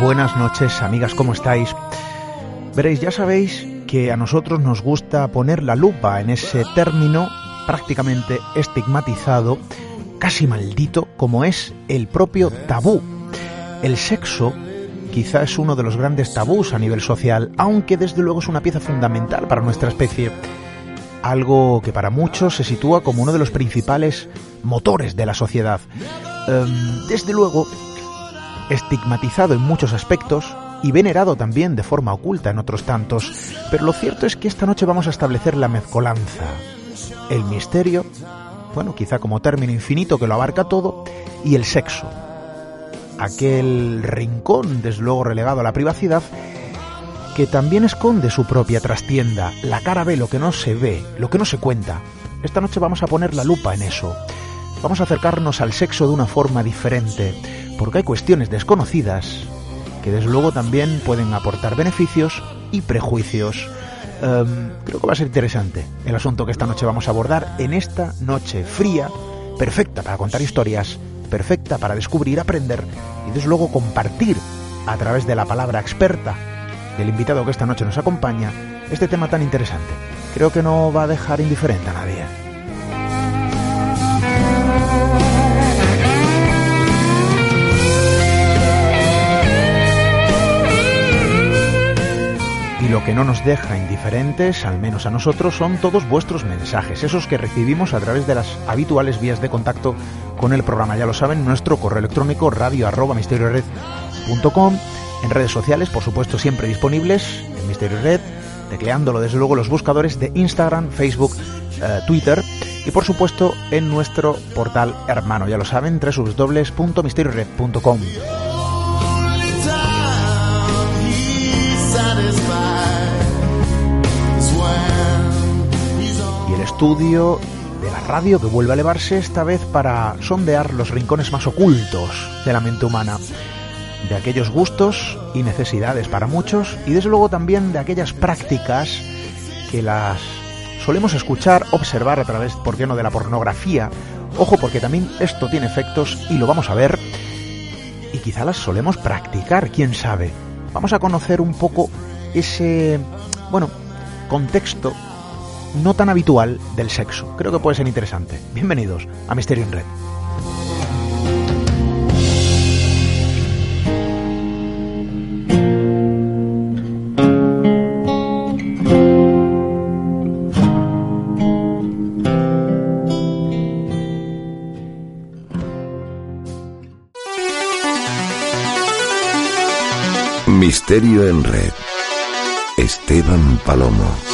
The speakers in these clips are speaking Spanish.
Buenas noches amigas, ¿cómo estáis? Veréis, ya sabéis que a nosotros nos gusta poner la lupa en ese término prácticamente estigmatizado, casi maldito, como es el propio tabú. El sexo quizá es uno de los grandes tabús a nivel social, aunque desde luego es una pieza fundamental para nuestra especie. Algo que para muchos se sitúa como uno de los principales motores de la sociedad. Em, desde luego, estigmatizado en muchos aspectos y venerado también de forma oculta en otros tantos, pero lo cierto es que esta noche vamos a establecer la mezcolanza, el misterio, bueno, quizá como término infinito que lo abarca todo, y el sexo, aquel rincón, desde luego relegado a la privacidad, que también esconde su propia trastienda, la cara ve lo que no se ve, lo que no se cuenta. Esta noche vamos a poner la lupa en eso. Vamos a acercarnos al sexo de una forma diferente, porque hay cuestiones desconocidas que desde luego también pueden aportar beneficios y prejuicios. Um, creo que va a ser interesante el asunto que esta noche vamos a abordar en esta noche fría, perfecta para contar historias, perfecta para descubrir, aprender y desde luego compartir a través de la palabra experta del invitado que esta noche nos acompaña este tema tan interesante. Creo que no va a dejar indiferente a nadie. Lo que no nos deja indiferentes, al menos a nosotros, son todos vuestros mensajes, esos que recibimos a través de las habituales vías de contacto con el programa. Ya lo saben, nuestro correo electrónico radio arroba en redes sociales, por supuesto, siempre disponibles en Misterio Red, tecleándolo desde luego los buscadores de Instagram, Facebook, eh, Twitter y por supuesto en nuestro portal hermano, ya lo saben, www.misteriored.com. estudio de la radio que vuelve a elevarse esta vez para sondear los rincones más ocultos de la mente humana, de aquellos gustos y necesidades para muchos y desde luego también de aquellas prácticas que las solemos escuchar, observar a través, ¿por qué no?, de la pornografía. Ojo, porque también esto tiene efectos y lo vamos a ver y quizá las solemos practicar, quién sabe. Vamos a conocer un poco ese, bueno, contexto no tan habitual del sexo. Creo que puede ser interesante. Bienvenidos a Misterio en Red. Misterio en Red. Esteban Palomo.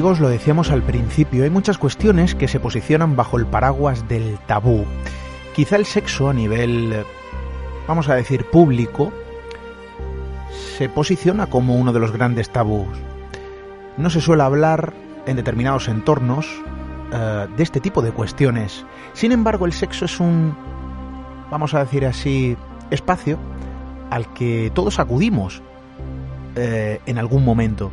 Amigos, lo decíamos al principio, hay muchas cuestiones que se posicionan bajo el paraguas del tabú. Quizá el sexo a nivel, vamos a decir, público, se posiciona como uno de los grandes tabús. No se suele hablar en determinados entornos eh, de este tipo de cuestiones. Sin embargo, el sexo es un, vamos a decir así, espacio al que todos acudimos eh, en algún momento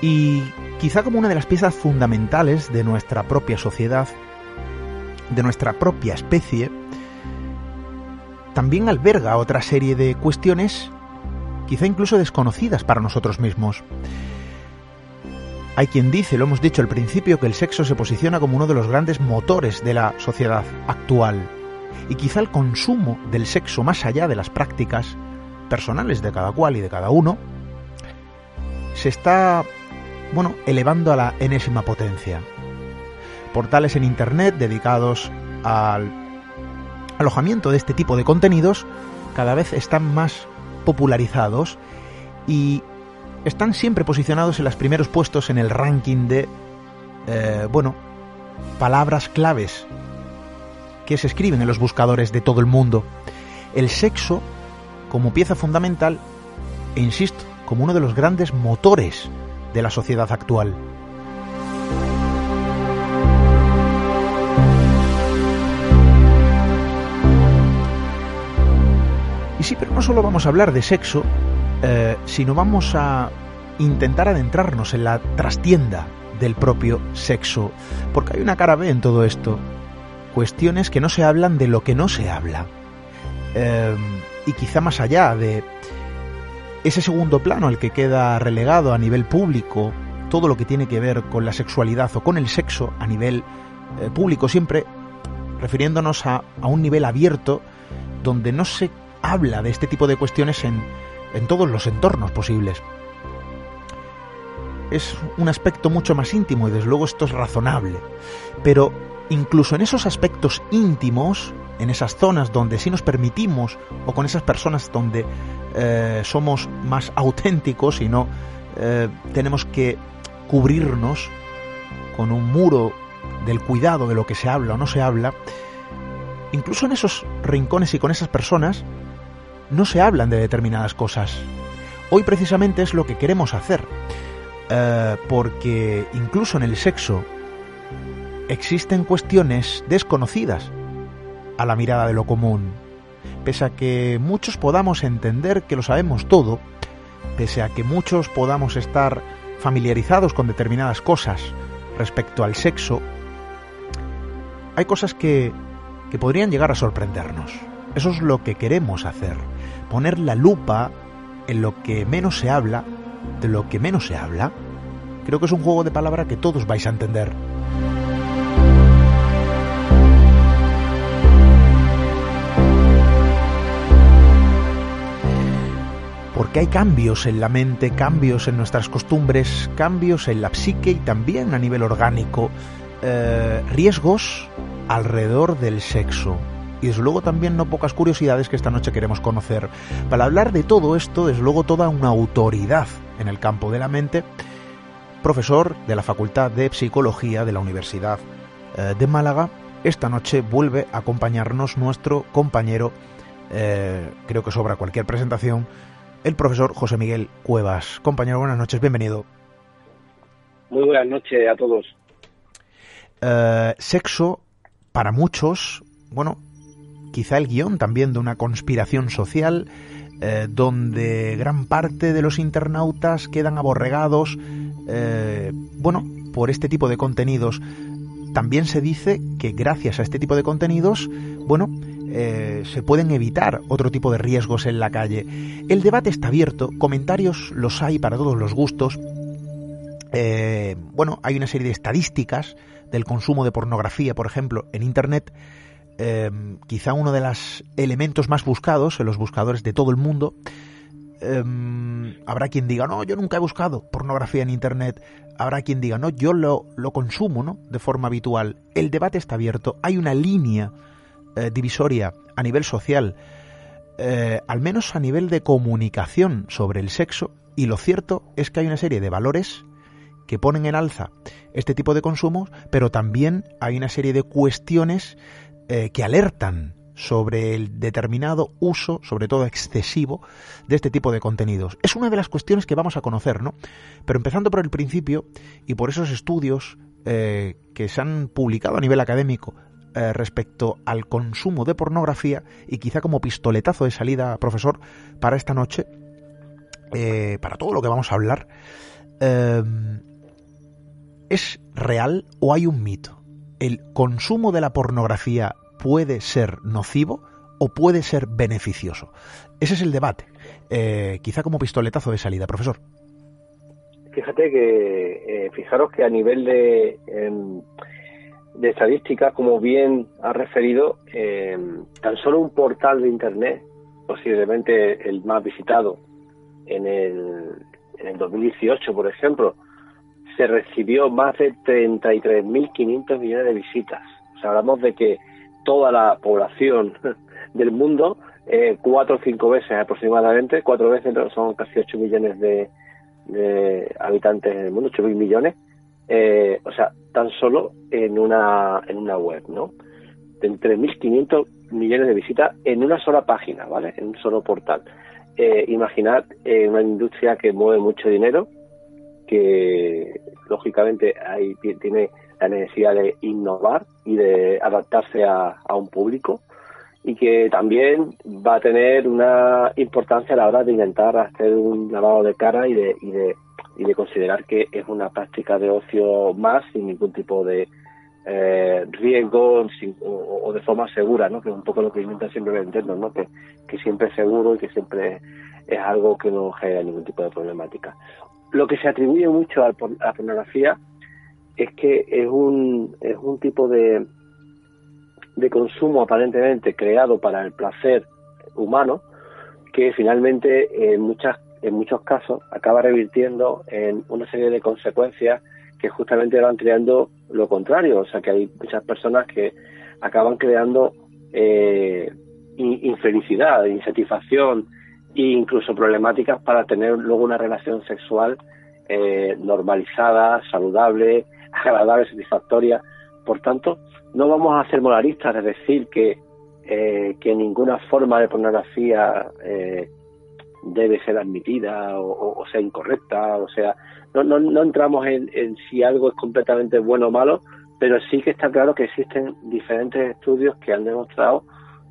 y quizá como una de las piezas fundamentales de nuestra propia sociedad, de nuestra propia especie, también alberga otra serie de cuestiones quizá incluso desconocidas para nosotros mismos. Hay quien dice, lo hemos dicho al principio, que el sexo se posiciona como uno de los grandes motores de la sociedad actual. Y quizá el consumo del sexo más allá de las prácticas personales de cada cual y de cada uno, se está bueno, elevando a la enésima potencia. Portales en Internet dedicados al alojamiento de este tipo de contenidos cada vez están más popularizados y están siempre posicionados en los primeros puestos en el ranking de, eh, bueno, palabras claves que se escriben en los buscadores de todo el mundo. El sexo como pieza fundamental e insisto, como uno de los grandes motores de la sociedad actual. Y sí, pero no solo vamos a hablar de sexo, eh, sino vamos a intentar adentrarnos en la trastienda del propio sexo, porque hay una cara B en todo esto, cuestiones que no se hablan de lo que no se habla, eh, y quizá más allá de ese segundo plano al que queda relegado a nivel público todo lo que tiene que ver con la sexualidad o con el sexo a nivel eh, público, siempre refiriéndonos a, a, un nivel abierto donde no se habla de este tipo de cuestiones en, en todos los entornos posibles. Es un aspecto mucho más íntimo y desde luego esto es razonable. Pero incluso en esos aspectos íntimos, en esas zonas donde sí nos permitimos, o con esas personas donde eh, somos más auténticos y no eh, tenemos que cubrirnos con un muro del cuidado de lo que se habla o no se habla, incluso en esos rincones y con esas personas no se hablan de determinadas cosas. Hoy precisamente es lo que queremos hacer, eh, porque incluso en el sexo existen cuestiones desconocidas a la mirada de lo común. Pese a que muchos podamos entender que lo sabemos todo, pese a que muchos podamos estar familiarizados con determinadas cosas respecto al sexo, hay cosas que, que podrían llegar a sorprendernos. Eso es lo que queremos hacer, poner la lupa en lo que menos se habla, de lo que menos se habla. Creo que es un juego de palabra que todos vais a entender. Porque hay cambios en la mente, cambios en nuestras costumbres, cambios en la psique y también a nivel orgánico, eh, riesgos alrededor del sexo. Y desde luego también no pocas curiosidades que esta noche queremos conocer. Para hablar de todo esto, desde luego toda una autoridad en el campo de la mente, profesor de la Facultad de Psicología de la Universidad eh, de Málaga, esta noche vuelve a acompañarnos nuestro compañero, eh, creo que sobra cualquier presentación, el profesor José Miguel Cuevas. Compañero, buenas noches, bienvenido. Muy buenas noches a todos. Eh, sexo, para muchos, bueno, quizá el guion también de una conspiración social eh, donde gran parte de los internautas quedan aborregados, eh, bueno, por este tipo de contenidos. También se dice que gracias a este tipo de contenidos, bueno, se pueden evitar otro tipo de riesgos en la calle. El debate está abierto, comentarios los hay para todos los gustos. bueno, hay una serie de estadísticas del consumo de pornografía, por ejemplo, en Internet, em, quizá uno de los elementos más buscados en los buscadores de todo el mundo. Habrá quien diga, no, yo nunca he buscado pornografía en Internet. Habrá quien diga, no, yo lo, lo consumo ¿no? de forma habitual. El debate está abierto. Hay una línea eh, divisoria a nivel social, eh, al menos a nivel de comunicación sobre el sexo. Y lo cierto es que hay una serie de valores que ponen en alza este tipo de consumos, pero también hay una serie de cuestiones eh, que alertan sobre el determinado uso, sobre todo excesivo, de este tipo de contenidos. Es una de las cuestiones que vamos a conocer, ¿no? Pero empezando por el principio y por esos estudios que se han publicado a nivel académico eh, respecto al consumo de pornografía y quizá como pistoletazo de salida, profesor, para esta noche, para todo lo que vamos a hablar, ¿Es real o hay un mito? ¿El consumo de la pornografía puede ser nocivo o puede ser beneficioso? Ese es el debate. Eh, quizá como pistoletazo de salida, profesor. Fíjate que, eh, fijaros que a nivel de, de estadística, como bien ha referido, em, tan solo un portal de Internet, posiblemente el más visitado en el, en el 2018, por ejemplo, se recibió más de 33.500 millones de visitas. O sea, hablamos de que toda la población del mundo, eh, cuatro o cinco veces aproximadamente, cuatro veces son casi 8 millones de, habitantes en el mundo, 8 mil millones, eh, o sea, tan solo en una, en una web, ¿no? De 3.500 millones de visitas en una sola página, ¿vale? En un solo portal. Eh, imaginad eh, una industria que mueve mucho dinero, que lógicamente ahí tiene la necesidad de innovar y de adaptarse a, un público y que también va a tener una importancia a la hora de intentar hacer un lavado de cara y de, y de, y de considerar que es una práctica de ocio más sin ningún tipo de eh, riesgo o, de forma segura, ¿no? que es un poco lo que intenta siempre vendernos, ¿no? que, que siempre es seguro y que siempre es algo que no genera ningún tipo de problemática lo que se atribuye mucho a la pornografía es que es un, es un tipo de, de consumo aparentemente creado para el placer humano que finalmente en, muchas, en muchos casos acaba revirtiendo en una serie de consecuencias que justamente van creando lo contrario. O sea que hay muchas personas que acaban creando eh, infelicidad, insatisfacción, e incluso problemáticas para tener luego una relación sexual eh, normalizada, saludable, agradable, satisfactoria. Por tanto, no vamos a ser moralistas de decir que, eh, que ninguna forma de pornografía eh, debe ser admitida o, sea incorrecta, o sea, no, no, no entramos en, en, si algo es completamente bueno o malo, pero sí que está claro que existen diferentes estudios que han demostrado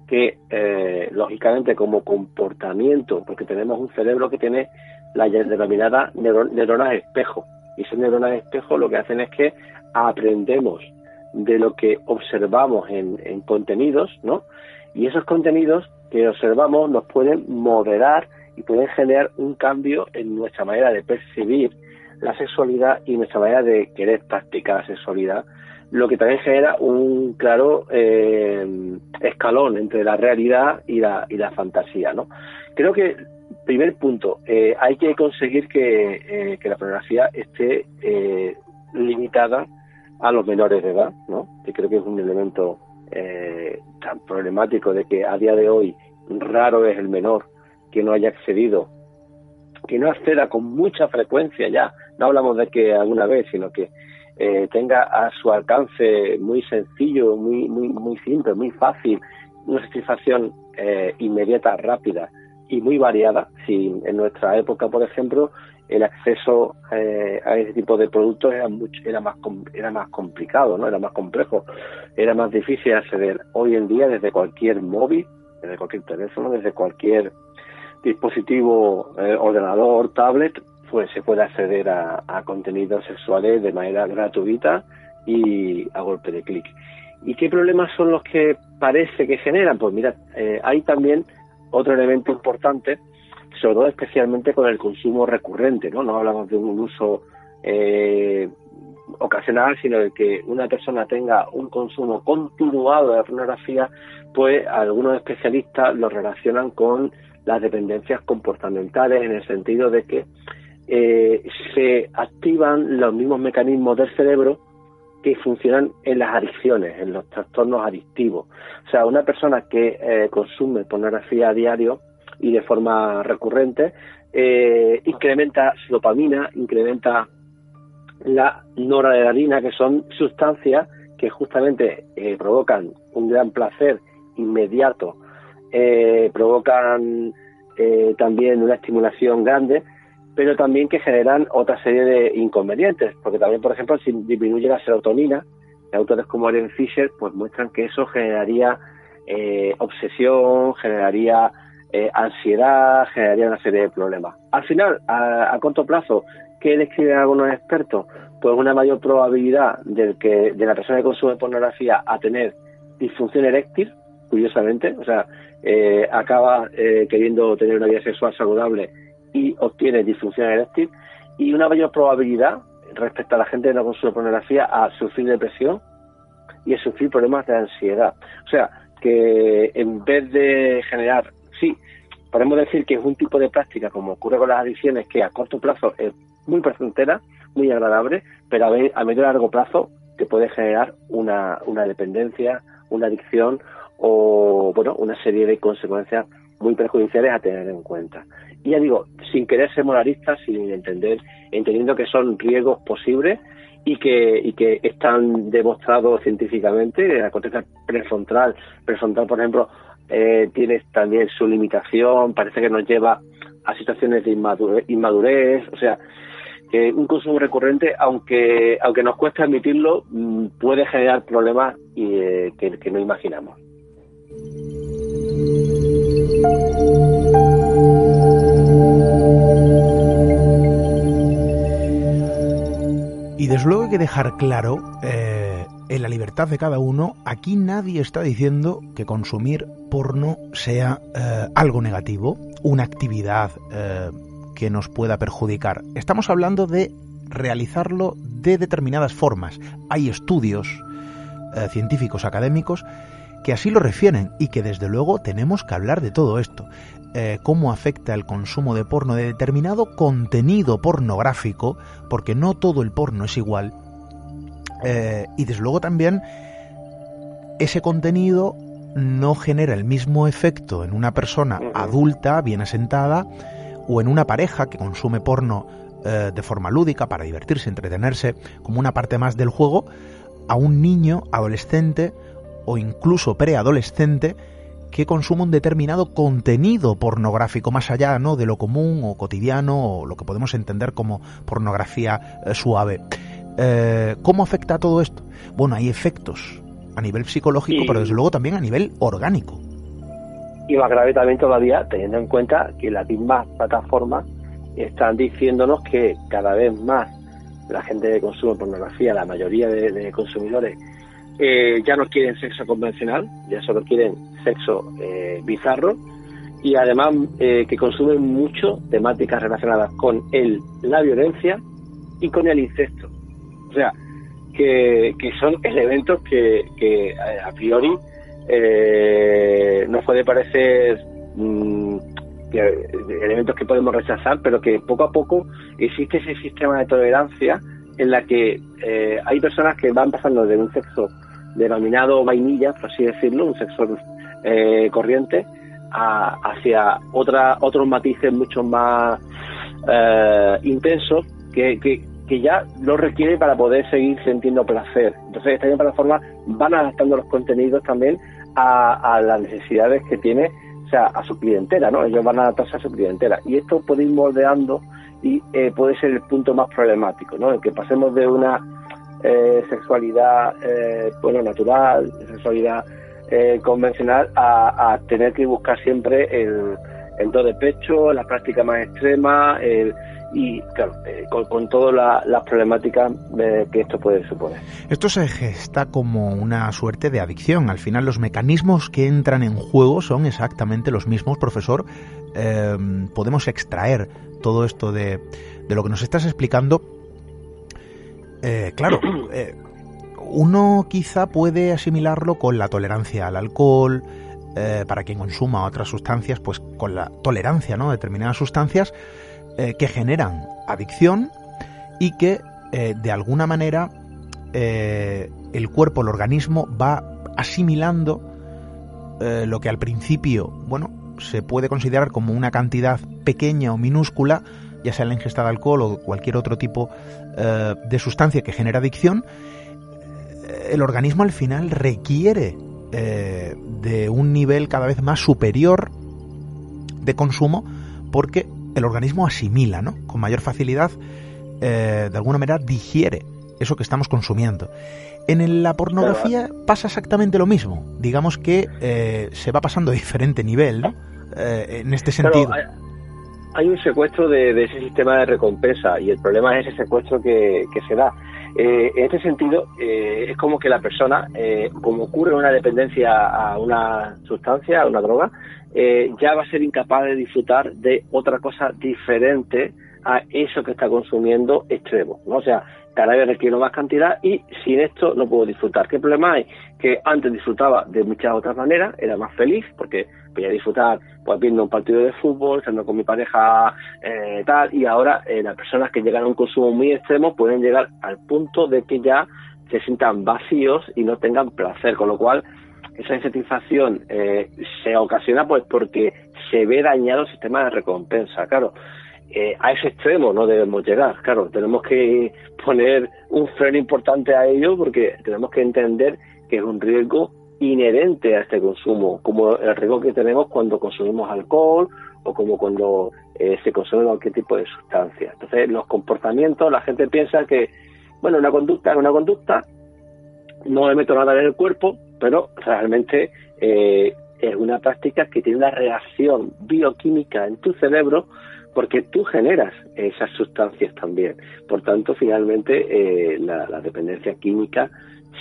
que eh, lógicamente como comportamiento, porque tenemos un cerebro que tiene la denominada neuronas espejo, y esas neuronas espejo lo que hacen es que aprendemos de lo que observamos en, en contenidos, ¿no? Y esos contenidos que observamos nos pueden moderar y pueden generar un cambio en nuestra manera de percibir la sexualidad y nuestra manera de querer practicar la sexualidad lo que también genera un claro eh, escalón entre la realidad y la, y la fantasía, ¿no? Creo que, primer punto, eh, hay que conseguir que, eh, que la pornografía esté limitada a los menores de edad, ¿no? Que creo que es un elemento tan problemático de que a día de hoy raro es el menor que no haya accedido, que no acceda con mucha frecuencia ya, no hablamos de que alguna vez, sino que eh, tenga a su alcance muy sencillo, muy, muy, muy simple, muy fácil, una satisfacción eh, inmediata, rápida y muy variada. Si en nuestra época, por ejemplo, el acceso eh, a ese tipo de productos era mucho, era más era más complicado, no era más complejo, era más difícil acceder. Hoy en día desde cualquier móvil, desde cualquier teléfono, desde cualquier dispositivo, eh, ordenador, tablet, pues se puede acceder a, contenidos sexuales de manera gratuita y a golpe de clic. ¿Y qué problemas son los que parece que generan? Pues mira, eh, hay también otro elemento importante, sobre todo especialmente con el consumo recurrente, ¿no? No hablamos de un uso eh, ocasional, sino de que una persona tenga un consumo continuado de pornografía, pues algunos especialistas lo relacionan con las dependencias comportamentales en el sentido de que eh, se activan los mismos mecanismos del cerebro que funcionan en las adicciones, en los trastornos adictivos. O sea, una persona que eh, consume pornografía a diario y de forma recurrente eh, incrementa dopamina, incrementa la noradrenalina, que son sustancias que justamente provocan un gran placer inmediato, provocan también una estimulación grande pero también que generan otra serie de inconvenientes, porque también, por ejemplo, si disminuye la serotonina, autores como Ellen Fisher pues muestran que eso generaría eh, obsesión, generaría eh, ansiedad, generaría una serie de problemas. Al final, a, corto plazo, ¿qué describen algunos expertos? Pues una mayor probabilidad de que de la persona que consume pornografía a tener disfunción eréctil, curiosamente, o sea, eh, acaba queriendo tener una vida sexual saludable y obtiene disfunción eréctil y una mayor probabilidad respecto a la gente que no consume pornografía a sufrir depresión y a sufrir problemas de ansiedad. O sea, que en vez de generar, sí, podemos decir que es un tipo de práctica, como ocurre con las adicciones, que a corto plazo es muy placentera, muy agradable, pero a, medio y largo plazo te puede generar una dependencia, una adicción o, bueno, una serie de consecuencias muy perjudiciales a tener en cuenta. Y ya digo, sin querer ser moralistas, sin entender, entendiendo que son riesgos posibles y que, y que están demostrados científicamente. La corteza prefrontal, prefrontal por ejemplo, eh, tiene también su limitación, parece que nos lleva a situaciones de inmadurez, o sea, que un consumo recurrente, aunque aunque nos cuesta admitirlo, mm, puede generar problemas eh, que no imaginamos. Y desde luego hay que dejar claro, eh, en la libertad de cada uno, aquí nadie está diciendo que consumir porno sea eh, algo negativo, una actividad eh, que nos pueda perjudicar. Estamos hablando de realizarlo de determinadas formas. Hay estudios científicos académicos que así lo refieren y que desde luego tenemos que hablar de todo esto. Eh, cómo afecta el consumo de porno de determinado contenido pornográfico, porque no todo el porno es igual. Eh, y desde luego también ese contenido no genera el mismo efecto en una persona adulta, bien asentada, o en una pareja que consume porno eh, de forma lúdica para divertirse, entretenerse, como una parte más del juego, a un niño, adolescente o incluso preadolescente que consume un determinado contenido pornográfico más allá ¿no? de lo común o cotidiano o lo que podemos entender como pornografía eh, suave. Eh, ¿Cómo afecta todo esto? Bueno, hay efectos a nivel psicológico, pero desde luego también a nivel orgánico. Y más grave también todavía, teniendo en cuenta que las mismas plataformas están diciéndonos que cada vez más la gente que consume pornografía, la mayoría de consumidores, eh, ya no quieren sexo convencional, ya solo quieren sexo eh, bizarro y además eh, que consumen mucho temáticas relacionadas con el, la violencia y con el incesto. O sea, que, son elementos que, que a priori nos puede parecer mm, elementos que podemos rechazar, pero que poco a poco existe ese sistema de tolerancia en la que hay personas que van pasando de un sexo denominado vainilla, por así decirlo, un sexo eh, corriente, hacia otra, otros matices mucho más eh, intensos que, que, ya lo requiere para poder seguir sintiendo placer. Entonces, estas plataformas van adaptando los contenidos también a, las necesidades que tiene, o sea, a su clientela, ¿no? Ellos van a adaptarse a su clientela. Y esto puede ir moldeando y eh, puede ser el punto más problemático, ¿no? El que pasemos de una eh, sexualidad, eh, bueno, natural, sexualidad convencional, a, tener que buscar siempre el, el do de pecho, la práctica más extrema, el y claro, eh, con, todas las problemáticas eh, que esto puede suponer. Esto se gesta como una suerte de adicción. Al final los mecanismos que entran en juego son exactamente los mismos, profesor. Eh, podemos extraer todo esto de, de, lo que nos estás explicando. Claro, uno quizá puede asimilarlo con la tolerancia al alcohol, para quien consuma otras sustancias, pues con la tolerancia ¿no? a determinadas sustancias, eh, que generan adicción y que eh, de alguna manera eh, el cuerpo, el organismo va asimilando lo que al principio, bueno, se puede considerar como una cantidad pequeña o minúscula, ya sea la ingesta de alcohol o cualquier otro tipo de sustancia que genera adicción, el organismo al final requiere de un nivel cada vez más superior de consumo porque el organismo asimila, ¿no? Con mayor facilidad, eh, de alguna manera digiere eso que estamos consumiendo. En la pornografía pasa exactamente lo mismo. Digamos que eh, se va pasando a diferente nivel, ¿no? Eh, en este sentido. Hay, un secuestro de, ese sistema de recompensa y el problema es ese secuestro que, se da. en este sentido, es como que la persona, como ocurre una dependencia a una sustancia, a una droga, eh, ya va a ser incapaz de disfrutar de otra cosa diferente a eso que está consumiendo extremo, ¿no? O sea, cada vez requiero más cantidad y sin esto no puedo disfrutar. ¿Qué problema hay? Que antes disfrutaba de muchas otras maneras, era más feliz porque podía disfrutar pues viendo un partido de fútbol, estando con mi pareja, eh, tal, y ahora eh, las personas que llegan a un consumo muy extremo pueden llegar al punto de que ya se sientan vacíos y no tengan placer, con lo cual esa insatisfacción eh, se ocasiona pues porque se ve dañado el sistema de recompensa. Claro, eh, a ese extremo no debemos llegar. Claro, tenemos que poner un freno importante a ello porque tenemos que entender que es un riesgo inherente a este consumo, como el riesgo que tenemos cuando consumimos alcohol o como cuando eh, se consume cualquier tipo de sustancia. Entonces, los comportamientos, la gente piensa que, bueno, una conducta es una conducta, no le meto nada en el cuerpo, pero realmente eh, es una práctica que tiene una reacción bioquímica en tu cerebro porque tú generas esas sustancias también. Por tanto, finalmente eh, la, dependencia química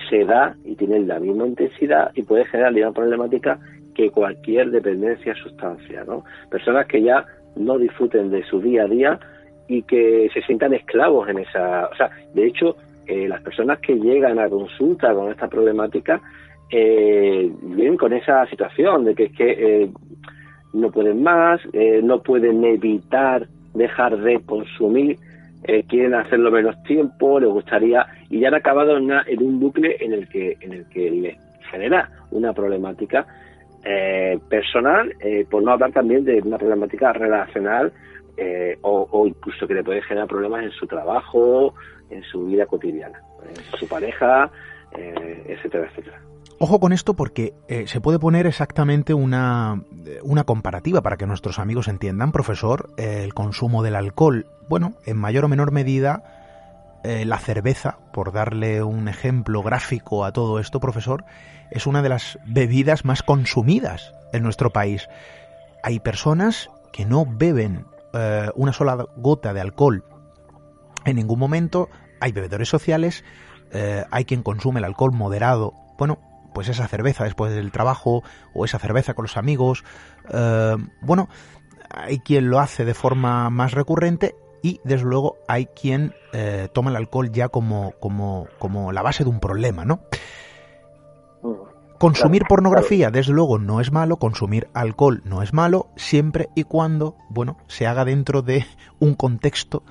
se da y tiene la misma intensidad y puede generar la misma problemática que cualquier dependencia sustancia. ¿no? Personas que ya no disfruten de su día a día y que se sientan esclavos en esa... O sea, de hecho, eh, las personas que llegan a consulta con esta problemática eh, vienen con esa situación de que es que eh, no pueden más, eh, no pueden evitar dejar de consumir, eh, quieren hacerlo menos tiempo, les gustaría y ya han acabado en, un bucle en el que en el que les genera una problemática personal, por no hablar también de una problemática relacional o, o, incluso que le puede generar problemas en su trabajo, en su vida cotidiana, en su pareja, etcétera, etcétera. Ojo con esto porque eh, se puede poner exactamente una, una, comparativa para que nuestros amigos entiendan, profesor, el consumo del alcohol. Bueno, en mayor o menor medida, eh, la cerveza, por darle un ejemplo gráfico a todo esto, profesor, es una de las bebidas más consumidas en nuestro país. Hay personas que no beben eh, una sola gota de alcohol en ningún momento, hay bebedores sociales, hay quien consume el alcohol moderado. Bueno, pues esa cerveza después del trabajo o esa cerveza con los amigos. Eh, bueno, hay quien lo hace de forma más recurrente y desde luego hay quien eh, toma el alcohol ya como, como, como la base de un problema, ¿no? Consumir pornografía, desde luego, no es malo, consumir alcohol no es malo, siempre y cuando, bueno, se haga dentro de un contexto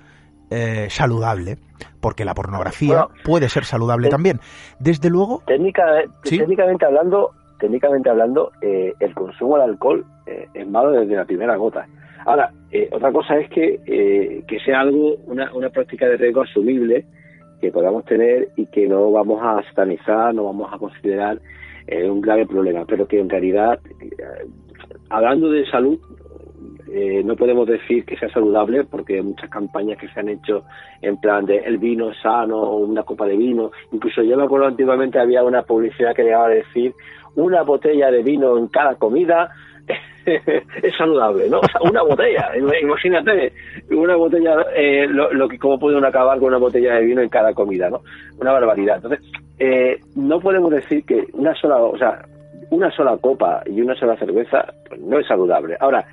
eh, saludable, porque la pornografía puede ser saludable también. Desde luego. Técnicamente hablando, técnicamente hablando, eh, el consumo de alcohol eh, es malo desde la primera gota. Ahora, otra cosa es que, que sea algo, una, una práctica de riesgo asumible que podamos tener y que no vamos a satanizar, no vamos a considerar un grave problema, pero que en realidad, hablando de salud, eh, no podemos decir que sea saludable porque muchas campañas que se han hecho en plan de el vino sano o una copa de vino. Incluso yo me acuerdo antiguamente había una publicidad que llegaba a decir una botella de vino en cada comida es saludable, ¿no? O sea, una botella, imagínate, una botella, eh, lo, que cómo puede uno acabar con una botella de vino en cada comida, ¿no? Una barbaridad. Entonces, eh, no podemos decir que una sola, o sea, una sola copa y una sola cerveza pues no es saludable. Ahora,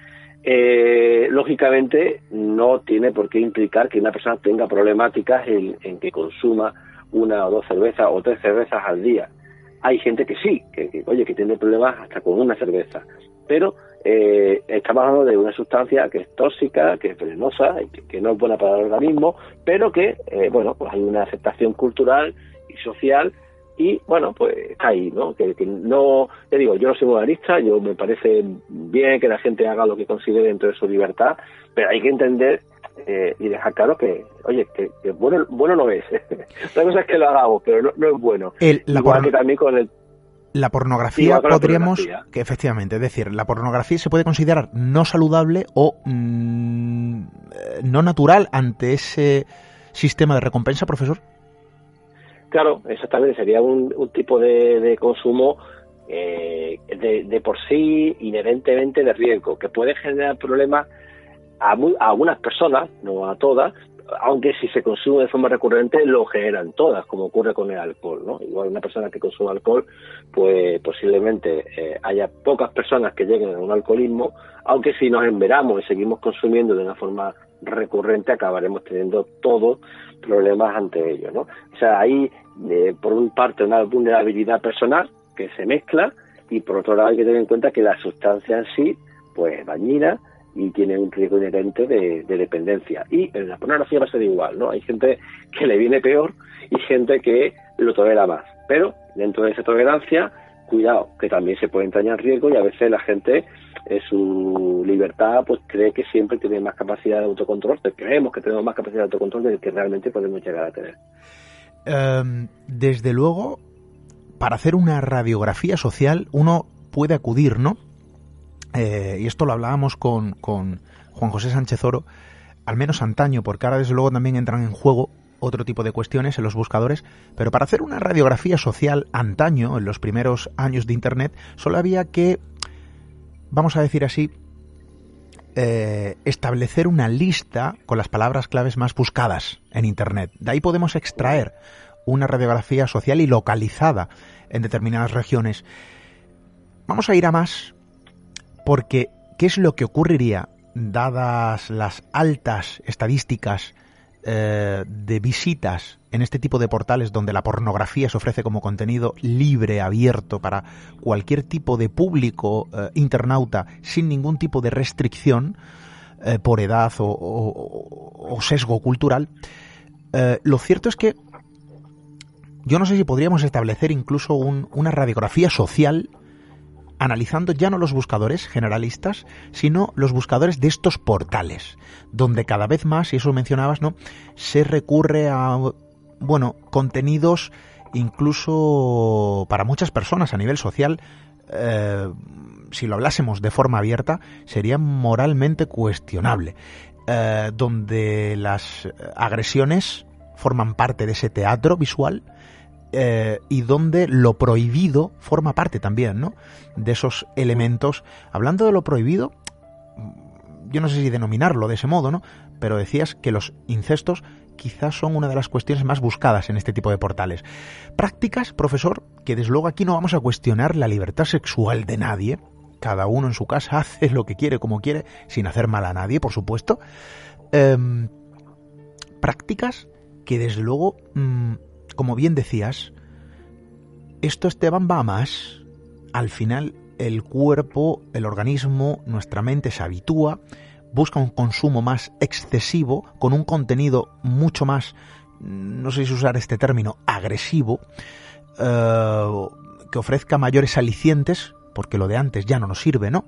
eh, lógicamente no tiene por qué implicar que una persona tenga problemáticas en, que consuma una o dos cervezas o tres cervezas al día. Hay gente que sí, que, oye, que tiene problemas hasta con una cerveza, pero eh, estamos hablando de una sustancia que es tóxica, que es venenosa, que, que no es buena para el organismo, pero que, eh, bueno, pues hay una aceptación cultural y social y bueno, pues está ahí, ¿no? Que, no, te digo, yo no soy moralista, yo me parece bien que la gente haga lo que considere dentro de su libertad, pero hay que entender eh, y dejar claro que, oye, que, bueno, bueno no es. Otra cosa es que lo hagamos, pero no, es bueno. la Igual que también con el la pornografía podríamos, que efectivamente, es decir, la pornografía se puede considerar no saludable o mm, no natural ante ese sistema de recompensa, profesor. Claro, exactamente, sería un, tipo de, consumo eh, de, por sí inherentemente de riesgo, que puede generar problemas a, a algunas personas, no a todas, aunque si se consume de forma recurrente lo generan todas, como ocurre con el alcohol, ¿no? Igual una persona que consume alcohol, pues posiblemente eh, haya pocas personas que lleguen a un alcoholismo, aunque si nos enveramos y seguimos consumiendo de una forma recurrente acabaremos teniendo todos problemas ante ello, ¿no? O sea, hay eh, por un parte una vulnerabilidad personal que se mezcla y por otro lado hay que tener en cuenta que la sustancia en sí, pues es dañina y tiene un riesgo inherente de, dependencia. Y en la pornografía va a ser igual, ¿no? Hay gente que le viene peor y gente que lo tolera más. Pero dentro de esa tolerancia, cuidado, que también se puede entrañar riesgo y a veces la gente en su libertad pues cree que siempre tiene más capacidad de autocontrol, creemos que tenemos más capacidad de autocontrol del que realmente podemos llegar a tener. Em, desde luego, para hacer una radiografía social uno puede acudir, ¿no? Eh, y esto lo hablábamos con, con Juan José Sánchez Oro, al menos antaño, porque ahora desde luego también entran en juego otro tipo de cuestiones en los buscadores, pero para hacer una radiografía social antaño, en los primeros años de Internet, solo había que, vamos a decir así, eh, establecer una lista con las palabras claves más buscadas en Internet. De ahí podemos extraer una radiografía social y localizada en determinadas regiones. Vamos a ir a más porque, ¿qué es lo que ocurriría dadas las altas estadísticas eh, de visitas en este tipo de portales donde la pornografía se ofrece como contenido libre, abierto para cualquier tipo de público eh, internauta sin ningún tipo de restricción eh, por edad o, sesgo cultural, lo cierto es que yo no sé si podríamos establecer incluso una radiografía social analizando ya no los buscadores generalistas, sino los buscadores de estos portales, donde cada vez más, y eso mencionabas, ¿no? Se recurre a, bueno, contenidos incluso para muchas personas a nivel social, eh, si lo hablásemos de forma abierta, sería moralmente cuestionable, eh, donde las agresiones forman parte de ese teatro visual eh, y donde lo prohibido forma parte también, ¿no? De esos elementos. Hablando de lo prohibido, yo no sé si denominarlo de ese modo, ¿no? Pero decías que los incestos quizás son una de las cuestiones más buscadas en este tipo de portales. Prácticas, profesor, que desde luego aquí no vamos a cuestionar la libertad sexual de nadie. Cada uno en su casa hace lo que quiere, como quiere, sin hacer mal a nadie, por supuesto. Em, prácticas que desde luego mm, como bien decías, esto Esteban va más. Al final el cuerpo, el organismo, nuestra mente se habitúa, busca un consumo más excesivo, con un contenido mucho más, no sé si usar este término, agresivo, eh, que ofrezca mayores alicientes, porque lo de antes ya no nos sirve, ¿no?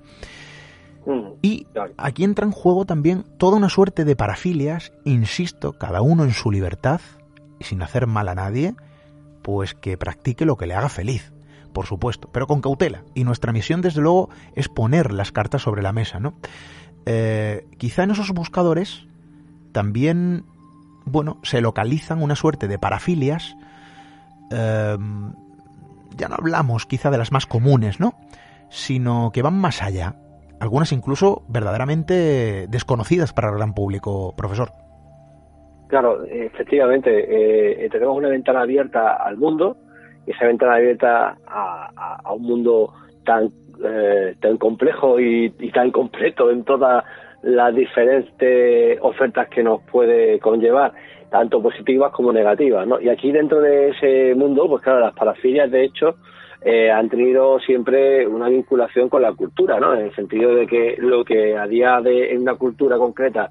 Mm, y aquí entra en juego también toda una suerte de parafilias, insisto, cada uno en su libertad, y sin hacer mal a nadie, pues que practique lo que le haga feliz, por supuesto, pero con cautela. Y nuestra misión, desde luego, es poner las cartas sobre la mesa, ¿no? eh, quizá en esos buscadores también, bueno, se localizan una suerte de parafilias. Eh, ya no hablamos quizá de las más comunes, ¿no? Sino que van más allá. Algunas incluso verdaderamente desconocidas para el gran público, profesor. Claro, efectivamente, eh, tenemos una ventana abierta al mundo, y esa ventana abierta a, un mundo tan, eh, tan complejo y, tan completo en todas las diferentes ofertas que nos puede conllevar, tanto positivas como negativas. ¿no? Y aquí dentro de ese mundo, pues claro, las parafilias de hecho eh, han tenido siempre una vinculación con la cultura, ¿no? en el sentido de que lo que a día de en una cultura concreta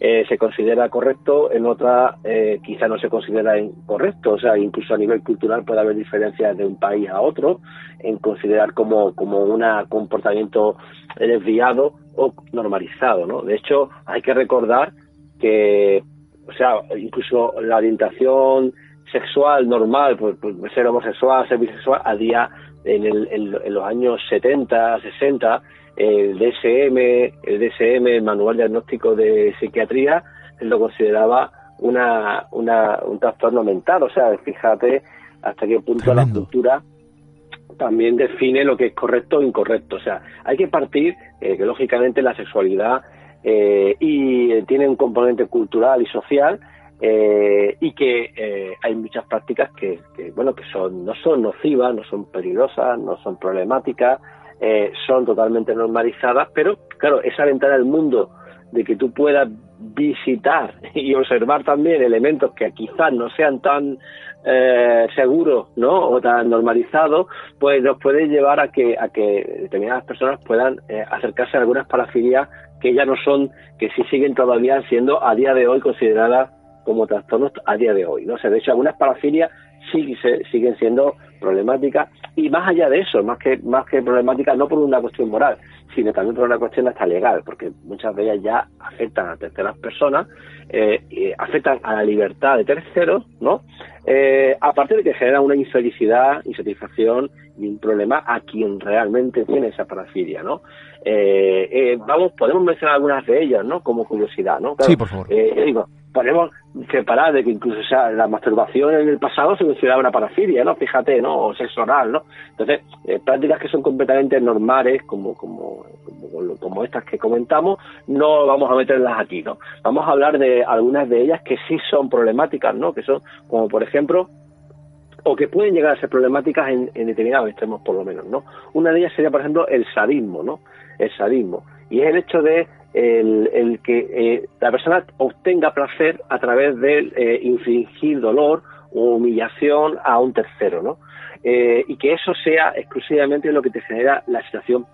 eh, se considera correcto, en otra eh, quizá no se considera incorrecto. O sea, incluso a nivel cultural puede haber diferencias de un país a otro en considerar como, como un comportamiento desviado o normalizado. ¿no? De hecho, hay que recordar que, o sea, incluso la orientación sexual normal, pues, pues ser homosexual, ser bisexual, a día en, el, en los años 70, 60, el DSM, el DSM, el Manual Diagnóstico de Psiquiatría, lo consideraba una, una, un trastorno mental. O sea, fíjate hasta qué punto la cultura también define lo que es correcto o incorrecto. O sea, hay que partir eh, que lógicamente la sexualidad eh, y tiene un componente cultural y social eh, y que hay muchas prácticas que, que, bueno que son no son nocivas, no son peligrosas, no son problemáticas eh, son totalmente normalizadas, pero claro, esa ventana del mundo de que tú puedas visitar y observar también elementos que quizás no sean tan eh, seguros ¿no? o tan normalizados, pues nos puede llevar a que, a que determinadas personas puedan eh, acercarse a algunas parafilias que ya no son, que sí siguen todavía siendo a día de hoy consideradas como trastornos a día de hoy. ¿no? O de hecho, algunas parafilias sí, siguen siendo problemáticas y más allá de eso, más que más que problemáticas no por una cuestión moral, sino también por una cuestión hasta legal, porque muchas de ellas ya afectan a terceras personas, eh, afectan a la libertad de terceros, ¿no? Eh, aparte de que generan una infelicidad, insatisfacción y un problema a quien realmente tiene esa parafilia, ¿no? Eh, eh, vamos, podemos mencionar algunas de ellas, ¿no? Como curiosidad, ¿no? sí, por favor. Eh, digo, podemos separar de que incluso sea, la masturbación en el pasado se consideraba una parafilia, ¿no? Fíjate, ¿no? O sexo oral, ¿no? Entonces, eh, prácticas que son completamente normales, como, como, como, como, estas que comentamos, no vamos a meterlas aquí, ¿no? Vamos a hablar de algunas de ellas que sí son problemáticas, ¿no? Que son, como por ejemplo, o que pueden llegar a ser problemáticas en, determinados extremos, por lo menos, ¿no? Una de ellas sería, por ejemplo, el sadismo, ¿no? El sadismo. Y es el hecho de el, que eh, la persona obtenga placer a través de eh, infligir dolor o humillación a un tercero, ¿no? Eh, y que eso sea exclusivamente lo que te genera la situación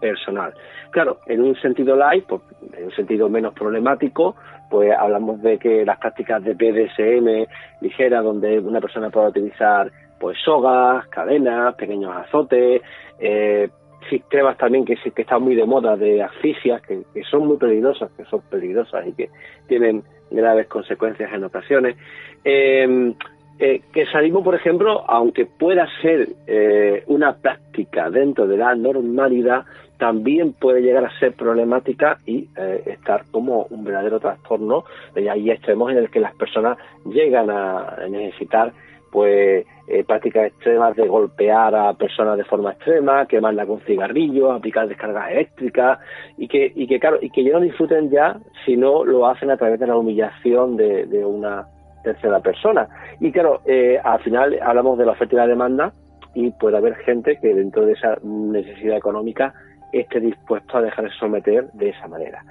personal. Claro, en un sentido light, pues, en un sentido menos problemático, pues hablamos de que las prácticas de BDSM ligera, donde una persona puede utilizar pues sogas, cadenas, pequeños azotes, eh, sistemas también que, que están muy de moda de asfixias, que, son muy peligrosas, que son peligrosas y que tienen graves consecuencias en ocasiones. Em, eh, que el por ejemplo, aunque pueda ser eh, una práctica dentro de la normalidad, también puede llegar a ser problemática y eh, estar como un verdadero trastorno. Y hay extremos en el que las personas llegan a necesitar pues eh, prácticas extremas de golpear a personas de forma extrema, quemarla con cigarrillos, aplicar descargas eléctricas y que y que claro y que ya no disfruten ya si no lo hacen a través de la humillación de, una tercera persona y claro eh, al final hablamos de la oferta y la demanda y puede haber gente que dentro de esa necesidad económica esté dispuesto a dejarse someter de esa manera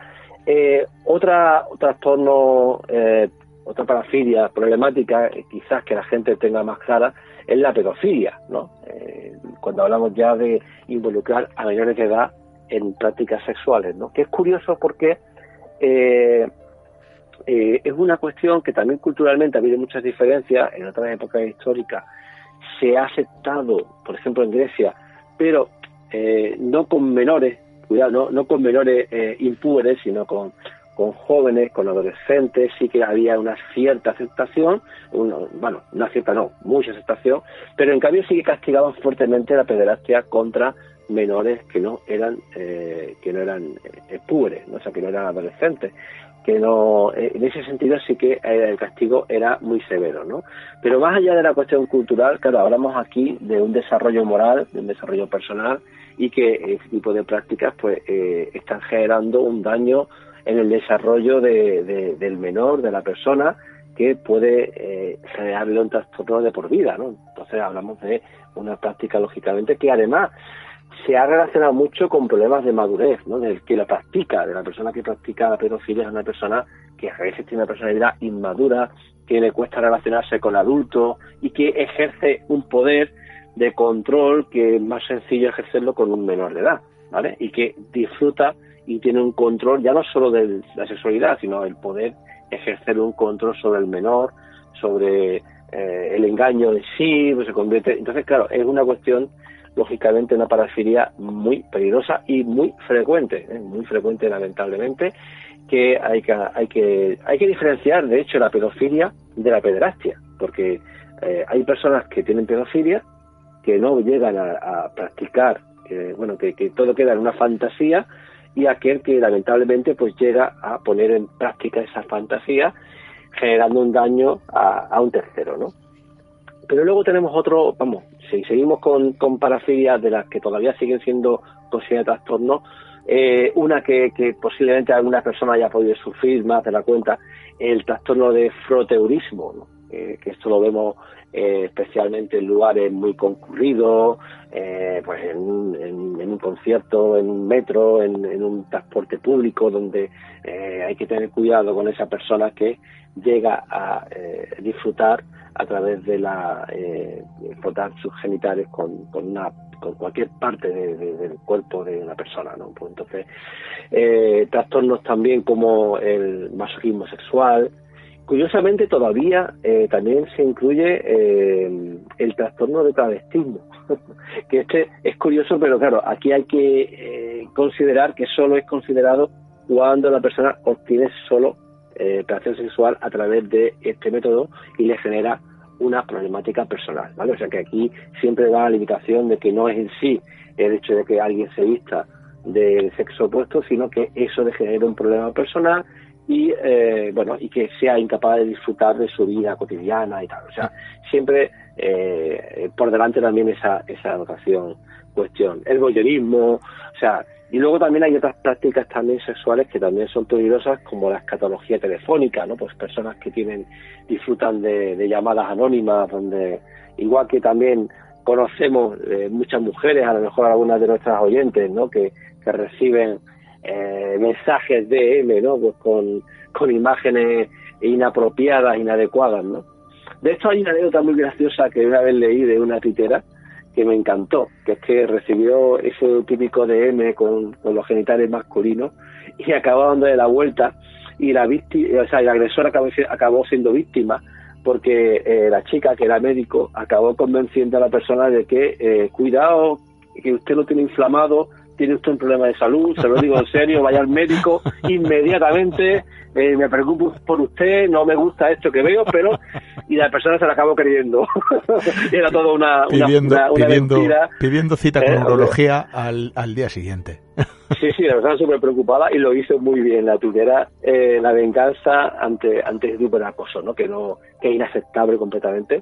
eh, otra trastorno eh, otra parafilia problemática, eh, quizás que la gente tenga más clara, es la pedofilia, ¿no? Eh, cuando hablamos ya de involucrar a menores de edad en prácticas sexuales, ¿no? Que es curioso porque es una cuestión que también culturalmente ha habido muchas diferencias, en otras épocas históricas se ha aceptado, por ejemplo en Grecia, pero no con menores, cuidado, no, no con menores impúberes, sino con con jóvenes, con adolescentes, sí que había una cierta aceptación, bueno, una cierta no, mucha aceptación, pero en cambio sí que castigaban fuertemente la pederastia contra menores que no eran eh, que no eran eh, ¿no? o sea, que no eran adolescentes que no eh, en ese sentido sí que el castigo era muy severo no pero más allá de la cuestión cultural claro hablamos aquí de un desarrollo moral de un desarrollo personal y que este tipo de prácticas pues están generando un daño en el desarrollo de, del menor de la persona que puede eh, generarle un trastorno de por vida, ¿no? Entonces hablamos de una práctica, lógicamente, que además se ha relacionado mucho con problemas de madurez, ¿no? Del que la practica, de la persona que practica la pedofilia es una persona que a veces tiene una personalidad inmadura, que le cuesta relacionarse con adultos y que ejerce un poder de control que es más sencillo ejercerlo con un menor de edad, ¿vale? Y que disfruta y tiene un control ya no solo de la sexualidad, sino el poder ejercer un control sobre el menor, sobre eh, el engaño de sí, pues se convierte. Entonces, claro, es una cuestión, lógicamente, una parafilia muy peligrosa y muy frecuente, ¿eh? muy frecuente, lamentablemente, que hay que, hay que hay que diferenciar, de hecho, la pedofilia de la pederastia, porque eh, hay personas que tienen pedofilia que no llegan a, practicar, que, bueno, que todo queda en una fantasía y aquel que lamentablemente pues llega a poner en práctica esa fantasía generando un daño a, un tercero, ¿no? Pero luego tenemos otro, vamos, si seguimos con, con parafilias de las que todavía siguen siendo consideradas trastornos, eh, una que, posiblemente alguna persona haya podido sufrir más de la cuenta, el trastorno de froteurismo, ¿no? Eh, que esto lo vemos eh, especialmente en lugares muy concurridos, eh, pues en un, en, un, concierto, en un metro, en, un transporte público, donde hay que tener cuidado con esa persona que llega a disfrutar a través de la frotar sus genitales con, cualquier parte del cuerpo de una persona, ¿no? Pues entonces, trastornos también como el masoquismo sexual, Curiosamente todavía eh, también se incluye eh, el trastorno de travestismo, que este es curioso, pero claro, aquí hay que eh, considerar que solo es considerado cuando la persona obtiene solo eh, placer sexual a través de este método y le genera una problemática personal, ¿vale? O sea que aquí siempre va la limitación de que no es en sí el hecho de que alguien se vista del sexo opuesto, sino que eso le genera un problema personal y eh, bueno y que sea incapaz de disfrutar de su vida cotidiana y tal. O sea siempre eh, por delante también esa esa anotación cuestión. El voyerismo o sea y luego también hay otras prácticas también sexuales que también son peligrosas como la escatología telefónica no pues personas que tienen disfrutan de, llamadas anónimas donde igual que también conocemos eh, muchas mujeres a lo mejor algunas de nuestras oyentes no que, que reciben eh, mensajes DM, ¿no? Pues con, con imágenes inapropiadas, inadecuadas, ¿no? De esto hay una anécdota muy graciosa que una vez leí de una titera que me encantó, que es que recibió ese típico DM con, con los genitales masculinos y acabó dándole la vuelta y la víctima, o sea, el agresor acabó, acabó siendo víctima porque eh, la chica que era médico acabó convenciendo a la persona de que eh, cuidado que usted lo tiene inflamado tiene usted un problema de salud, se lo digo en serio, vaya al médico inmediatamente, eh, me preocupo por usted, no me gusta esto que veo, pero... Y la persona se la acabó creyendo. Era todo una, pidiendo, una, mentira. Pidiendo cita con eh, al, al día siguiente. Sí, sí, la persona súper preocupada y lo hizo muy bien. La tutera, eh, la venganza ante, ante ese tipo de acoso, ¿no? Que, no, que es inaceptable completamente.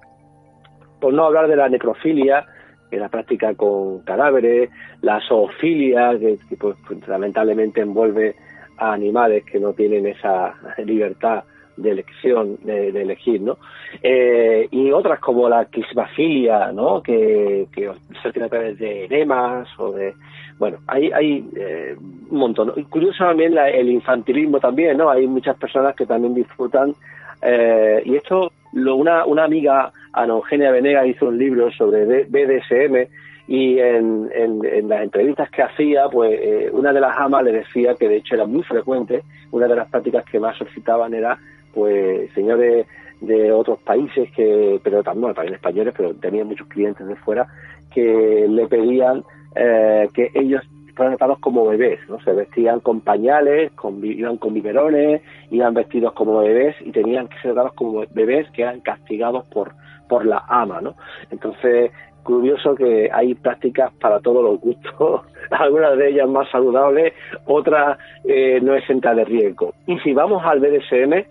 Por no hablar de la necrofilia, la práctica con cadáveres, la zoofilia, que, pues, lamentablemente envuelve a animales que no tienen esa libertad de elección, de, elegir, ¿no? Eh, y otras como la quismafilia, ¿no? Que, que se tiene a través de enemas o de... Bueno, hay, hay eh, un montón. Curioso también el infantilismo también, ¿no? Hay muchas personas que también disfrutan eh, y esto, lo, una, una amiga, Ana Eugenia Venega, hizo un libro sobre BDSM y en, en, las entrevistas que hacía, pues eh, una de las amas le decía que de hecho era muy frecuente, una de las prácticas que más solicitaban era, pues, señores de otros países, que pero también, también españoles, pero tenían muchos clientes de fuera, que le pedían eh, que ellos tratados como bebés, ¿no? Se vestían con pañales, con, iban con biberones, iban vestidos como bebés y tenían que ser tratados como bebés que eran castigados por, por la ama, ¿no? Entonces, curioso que hay prácticas para todos los gustos, algunas de ellas más saludables, otras eh, no exentas de riesgo. Y si vamos al BDSM,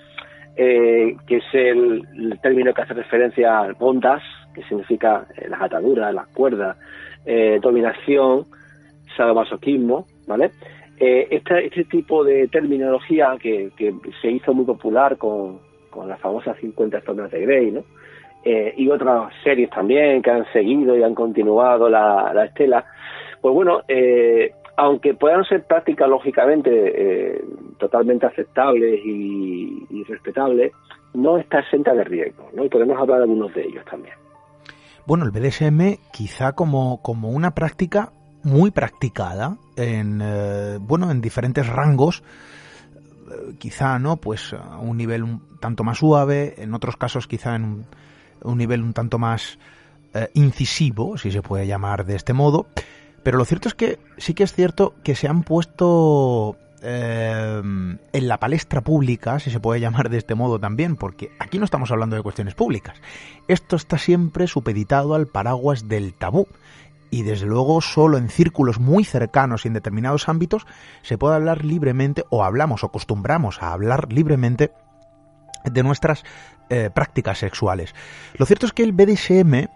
eh, que es el, término que hace referencia al bondas, que significa eh, las ataduras, las cuerdas, dominación, sadomasoquismo, ¿vale? este, este tipo de terminología que, se hizo muy popular con, las famosas 50 zonas de Grey, ¿no? Eh, y otras series también que han seguido y han continuado la, estela, pues bueno, eh, aunque puedan ser prácticas lógicamente eh, totalmente aceptables y, respetables, no está exenta de riesgo, ¿no? Y podemos hablar de algunos de ellos también. Bueno, el BDSM quizá como, como una práctica muy practicada en bueno en diferentes rangos quizá no pues a un nivel un tanto más suave en otros casos quizá en un un nivel un tanto más eh, incisivo, si se puede llamar de este modo. Pero lo cierto es que sí que es cierto que se han puesto eh, en la palestra pública, si se puede llamar de este modo también, porque aquí no estamos hablando de cuestiones públicas. Esto está siempre supeditado al paraguas del tabú. Y desde luego solo en círculos muy cercanos y en determinados ámbitos se puede hablar libremente, o hablamos, o acostumbramos a hablar libremente de nuestras eh, prácticas sexuales. Lo cierto es que el BDSM,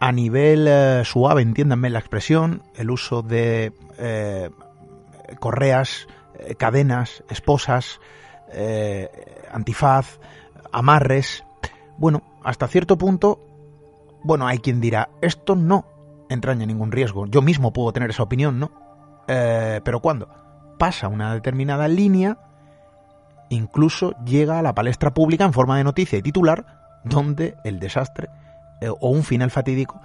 a nivel eh, suave, entiéndanme la expresión, el uso de eh, correas, cadenas, esposas, antifaz, amarres, bueno, hasta cierto punto, bueno, hay quien dirá, esto no entraña ningún riesgo. Yo mismo puedo tener esa opinión, ¿no? pero cuando pasa una determinada línea, incluso llega a la palestra pública en forma de noticia y titular, donde el desastre eh, o un final fatídico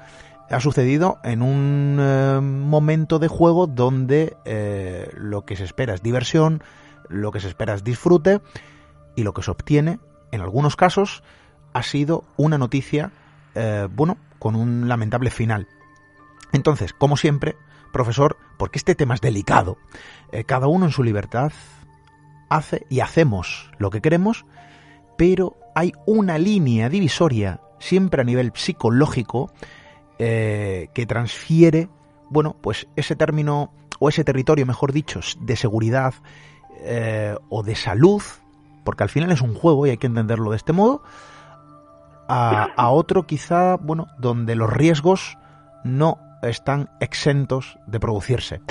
ha sucedido en un eh, momento de juego donde eh, lo que se espera es diversión, lo que se espera es disfrute y lo que se obtiene, en algunos casos, ha sido una noticia, bueno, con un lamentable final. Entonces, como siempre, profesor, porque este tema es delicado, cada uno en su libertad, hace y hacemos lo que queremos, pero hay una línea divisoria, siempre a nivel psicológico, eh, que transfiere, bueno, pues ese término, o ese territorio, mejor dicho, de seguridad eh, o de salud, porque al final es un juego y hay que entenderlo de este modo, a, a otro quizá, bueno, donde los riesgos no están exentos de producirse.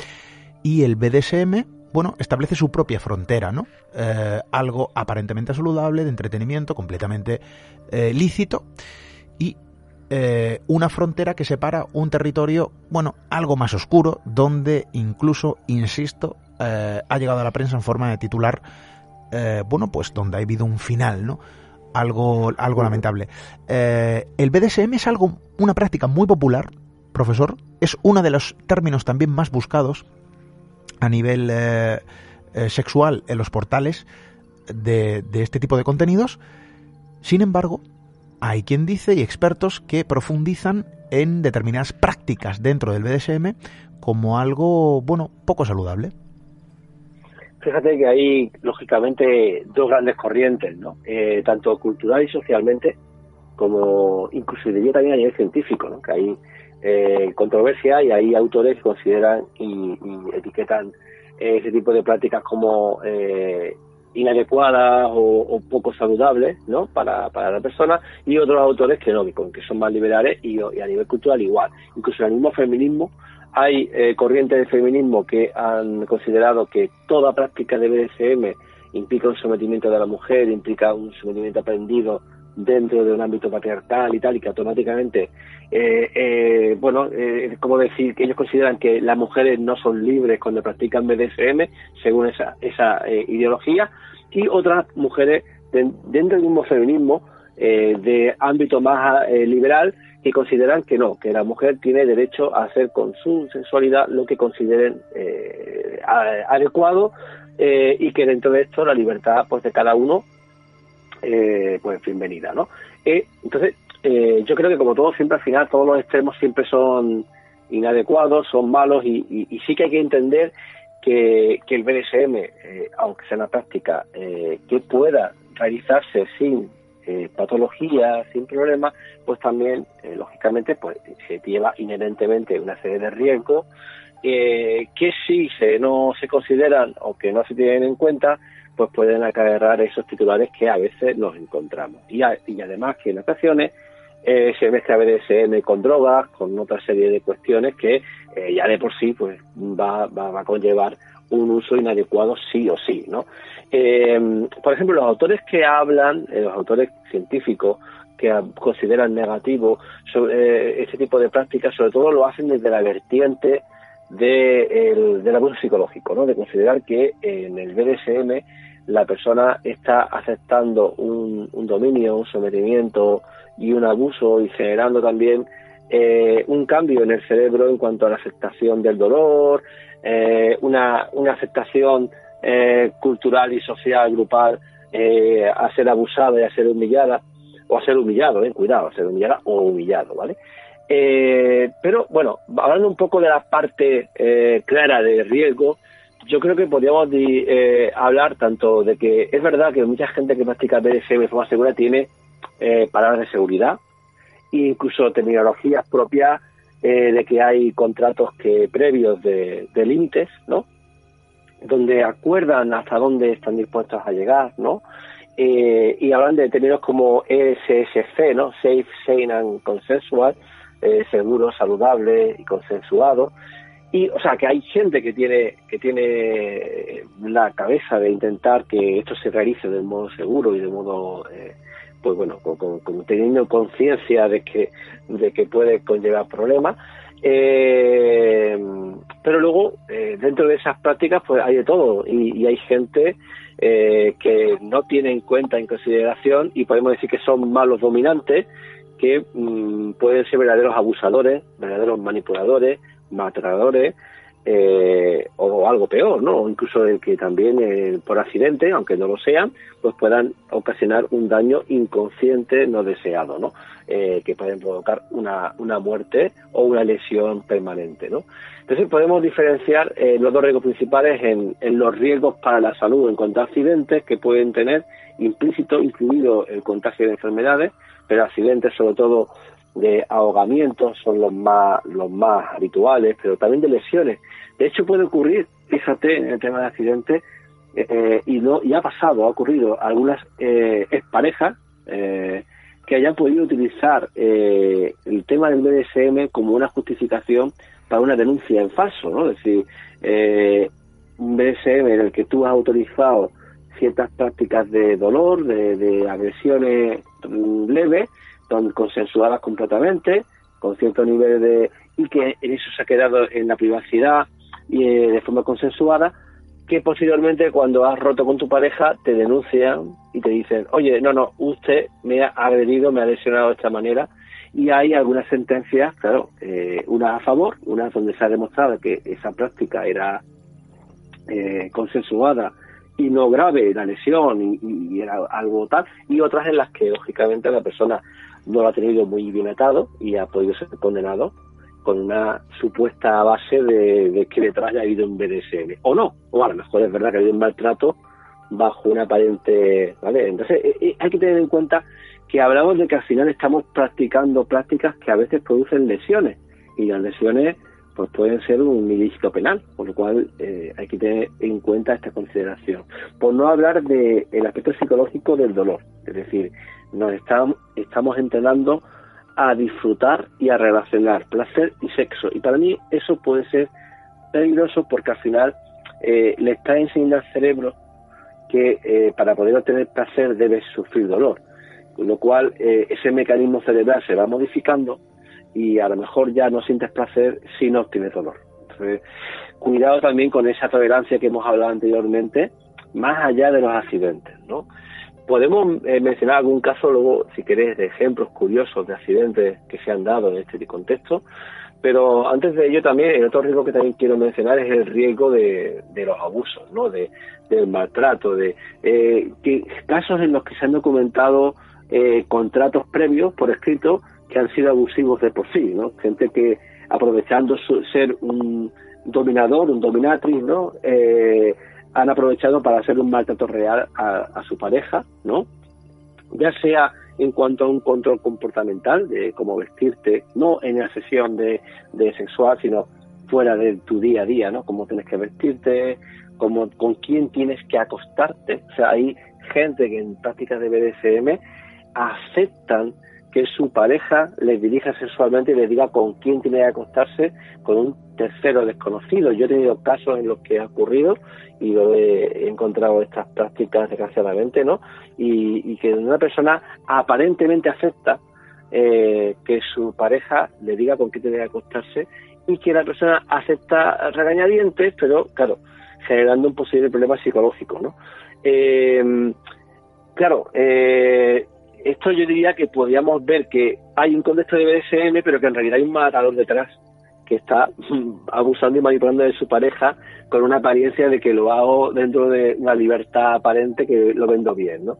Y el BDSM, bueno, establece su propia frontera, ¿no? Eh, algo aparentemente saludable, de entretenimiento, completamente eh, lícito, y eh, una frontera que separa un territorio, bueno, algo más oscuro, donde incluso, insisto, ha llegado a la prensa en forma de titular, bueno, pues donde ha habido un final, ¿no? Algo, algo lamentable. el BDSM es algo, una práctica muy popular, profesor, es uno de los términos también más buscados a nivel eh, eh, sexual en los portales de, este tipo de contenidos. Sin embargo, hay quien dice y expertos que profundizan en determinadas prácticas dentro del BDSM como algo, bueno, poco saludable. Fíjate que hay, lógicamente, dos grandes corrientes, ¿no? Eh, tanto cultural y socialmente, como incluso diría también a nivel científico, ¿no? Que hay eh, controversia y hay autores que consideran y, etiquetan ese tipo de prácticas como eh, inadecuadas o, poco saludables ¿no? para, la persona y otros autores que no, que son más liberales y, a nivel cultural igual. Incluso en el mismo feminismo hay eh, corrientes de feminismo que han considerado que toda práctica de BDSM implica un sometimiento de la mujer, implica un sometimiento aprendido dentro de un ámbito patriarcal y tal, y que automáticamente, eh, eh, bueno, eh, como decir que ellos consideran que las mujeres no son libres cuando practican BDSM, según esa, esa eh, ideología, y otras mujeres dentro del mismo feminismo, de ámbito más liberal, que consideran que no, que la mujer tiene derecho a hacer con su sexualidad lo que consideren adecuado y que dentro de esto la libertad pues de cada uno eh, pues bienvenida, ¿no? Eh, entonces, eh, yo creo que como todo, siempre al final, todos los extremos siempre son inadecuados, son malos y, sí que hay que entender que, que el BDSM, aunque sea una práctica que pueda realizarse sin eh, patología sin problemas, pues también, eh, lógicamente, pues se lleva inherentemente una serie de riesgos eh, que si se, no se consideran o que no se tienen en cuenta, pues pueden acarrear esos titulares que a veces nos encontramos. Y, y además que en ocasiones eh, se mezcla BDSM con drogas, con otra serie de cuestiones que eh, ya de por sí pues va, va, a conllevar un uso inadecuado sí o sí, ¿no? Eh, por ejemplo, los autores que hablan, los autores científicos que consideran negativo sobre este tipo de prácticas, sobre todo lo hacen desde la vertiente de del abuso psicológico, ¿no? De considerar que en el BDSM la persona está aceptando un, dominio, un sometimiento y un abuso y generando también eh, un cambio en el cerebro en cuanto a la aceptación del dolor, eh, una, una aceptación eh, cultural y social grupal a ser abusada y a ser humillada, o a ser humillado, eh, cuidado, a ser humillada o humillado, ¿vale? Pero bueno, hablando un poco de la parte clara de riesgo, yo creo que podríamos hablar tanto de que es verdad que mucha gente que practica BDSM de forma segura tiene eh, palabras de seguridad, incluso terminologías propias eh, de que hay contratos que previos de, límites, ¿no? Donde acuerdan hasta dónde están dispuestos a llegar, ¿no? Eh, y hablan de términos como ESSC, ¿no? Safe, Sane and Consensual, eh, seguro, saludable y consensuado. Y, o sea, que hay gente que tiene, que tiene la cabeza de intentar que esto se realice de modo seguro y de modo eh, pues bueno, con, teniendo conciencia de que, de que puede conllevar problemas. Eh, pero luego, eh, dentro de esas prácticas, pues hay de todo y, hay gente eh, que no tiene en cuenta, en consideración, y podemos decir que son malos dominantes, que mm, pueden ser verdaderos abusadores, verdaderos manipuladores, maltratadores, eh, o algo peor, ¿no? incluso el que también eh, por accidente, aunque no lo sean, pues puedan ocasionar un daño inconsciente no deseado, ¿no? Eh, que pueden provocar una, una muerte o una lesión permanente, ¿no? Entonces podemos diferenciar los dos riesgos principales en, en, los riesgos para la salud en cuanto a accidentes que pueden tener implícito, incluido el contagio de enfermedades, pero accidentes sobre todo de ahogamientos son los más los más habituales, pero también de lesiones. De hecho puede ocurrir, fíjate en el tema de accidentes eh, y no y ha pasado, ha ocurrido algunas eh, exparejas eh, que hayan podido utilizar eh, el tema del BDSM como una justificación para una denuncia en falso, ¿no? Es decir, un BDSM en el que tú has autorizado ciertas prácticas de dolor, de, de agresiones leves, consensuadas completamente, con cierto nivel de... y que en eso se ha quedado en la privacidad y eh, de forma consensuada, que posteriormente cuando has roto con tu pareja te denuncian y te dicen, oye, no, no, usted me ha agredido, me ha lesionado de esta manera, y hay algunas sentencias, claro, eh, una a favor, una donde se ha demostrado que esa práctica era eh, consensuada y no grave la lesión y, era algo tal, y otras en las que lógicamente la persona no lo ha tenido muy bien atado y ha podido ser condenado con una supuesta base de, que detrás haya habido un BDSM. O no, o a lo mejor es verdad que ha habido un maltrato bajo una aparente... ¿vale? Entonces eh, eh, hay que tener en cuenta que hablamos de que al final estamos practicando prácticas que a veces producen lesiones y las lesiones pues pueden ser un ilícito penal, por lo cual eh, hay que tener en cuenta esta consideración. Por no hablar del el aspecto psicológico del dolor, es decir, nos estamos, entrenando a disfrutar y a relacionar placer y sexo. Y para mí eso puede ser peligroso porque al final eh, le está enseñando al cerebro que eh, para poder obtener placer debes sufrir dolor. Con lo cual eh, ese mecanismo cerebral se va modificando y a lo mejor ya no sientes placer si no obtienes dolor. Entonces, cuidado también con esa tolerancia que hemos hablado anteriormente, más allá de los accidentes, ¿no? Podemos eh, mencionar algún caso luego, si querés, de ejemplos curiosos de accidentes que se han dado en este contexto, pero antes de ello también, el otro riesgo que también quiero mencionar es el riesgo de, los abusos, ¿no? De, del maltrato, de eh, que, casos en los que se han documentado eh, contratos previos por escrito que han sido abusivos de por sí, ¿no? Gente que aprovechando su, ser un dominador, un dominatriz, ¿no? Eh, han aprovechado para hacer un maltrato real a, su pareja, ¿no? ya sea en cuanto a un control comportamental de cómo vestirte, no en la sesión de, sexual, sino fuera de tu día a día, ¿no? Cómo tienes que vestirte, cómo, con quién tienes que acostarte. O sea, hay gente que en prácticas de BDSM aceptan que su pareja les dirija sexualmente y les diga con quién tiene que acostarse con un tercero desconocido. Yo he tenido casos en los que ha ocurrido y lo he encontrado estas prácticas desgraciadamente, ¿no? Y, que una persona aparentemente acepta eh, que su pareja le diga con quién tiene que acostarse y que la persona acepta regañadientes, pero claro, generando un posible problema psicológico, ¿no? Eh, claro, eh, esto yo diría que podríamos ver que hay un contexto de BDSM, pero que en realidad hay un matador detrás que está abusando y manipulando de su pareja con una apariencia de que lo hago dentro de una libertad aparente que lo vendo bien, ¿no?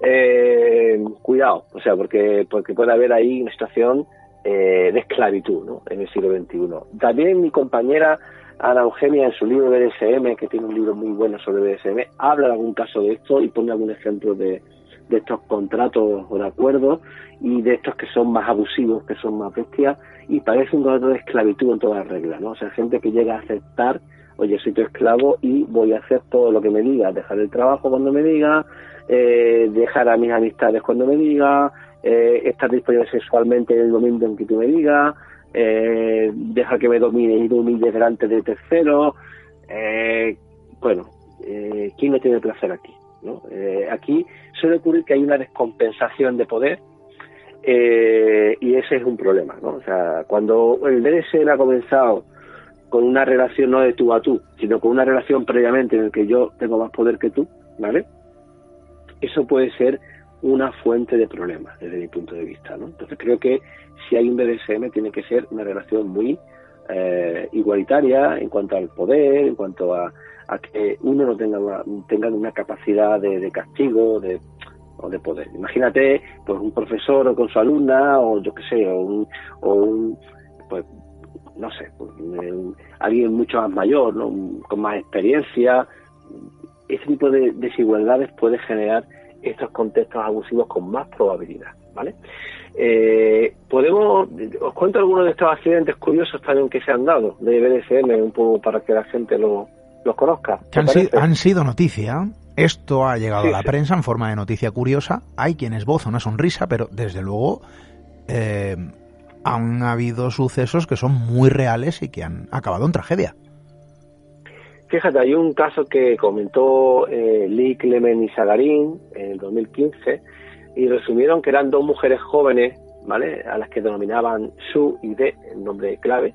Eh, cuidado, o sea, porque porque puede haber ahí una situación eh, de esclavitud, ¿no? En el siglo XXI. También mi compañera Ana Eugenia en su libro BDSM, que tiene un libro muy bueno sobre BDSM, habla de algún caso de esto y pone algún ejemplo de, de estos contratos o de acuerdos y de estos que son más abusivos, que son más bestias, y parece un contrato de esclavitud en todas las reglas, ¿no? O sea, gente que llega a aceptar, oye, soy tu esclavo y voy a hacer todo lo que me diga, dejar el trabajo cuando me diga, eh, dejar a mis amistades cuando me diga, eh, estar disponible sexualmente en el momento en que tú me digas, eh, dejar que me domine y domine delante de terceros, eh, bueno, eh, ¿quién no tiene placer aquí? Eh, aquí suele ocurrir que hay una descompensación de poder eh, y ese es un problema. ¿no? O sea, cuando el DSM ha comenzado con una relación no de tú a tú, sino con una relación previamente en la que yo tengo más poder que tú, ¿vale? Eso puede ser una fuente de problemas desde mi punto de vista, ¿no? Entonces creo que si hay un BDSM tiene que ser una relación muy eh, igualitaria en cuanto al poder, en cuanto a, a que uno no tenga una, tenga una capacidad de, castigo de, o de poder. Imagínate pues un profesor o con su alumna o yo qué sé, o un, o un pues no sé, pues, alguien mucho más mayor, ¿no? con más experiencia. Ese tipo de desigualdades puede generar estos contextos abusivos con más probabilidad, ¿vale? Eh, podemos, os cuento algunos de estos accidentes curiosos también que se han dado de BDSM, un poco para que la gente lo, los conozca. han, sido noticia. Esto ha llegado a la prensa en forma de noticia curiosa. Hay quien esboza una sonrisa, pero desde luego eh, han habido sucesos que son muy reales y que han acabado en tragedia. Fíjate, hay un caso que comentó eh, Lee Clement y Sagarín en el 2015 y resumieron que eran dos mujeres jóvenes, ¿vale? A las que denominaban Su y D, el nombre clave,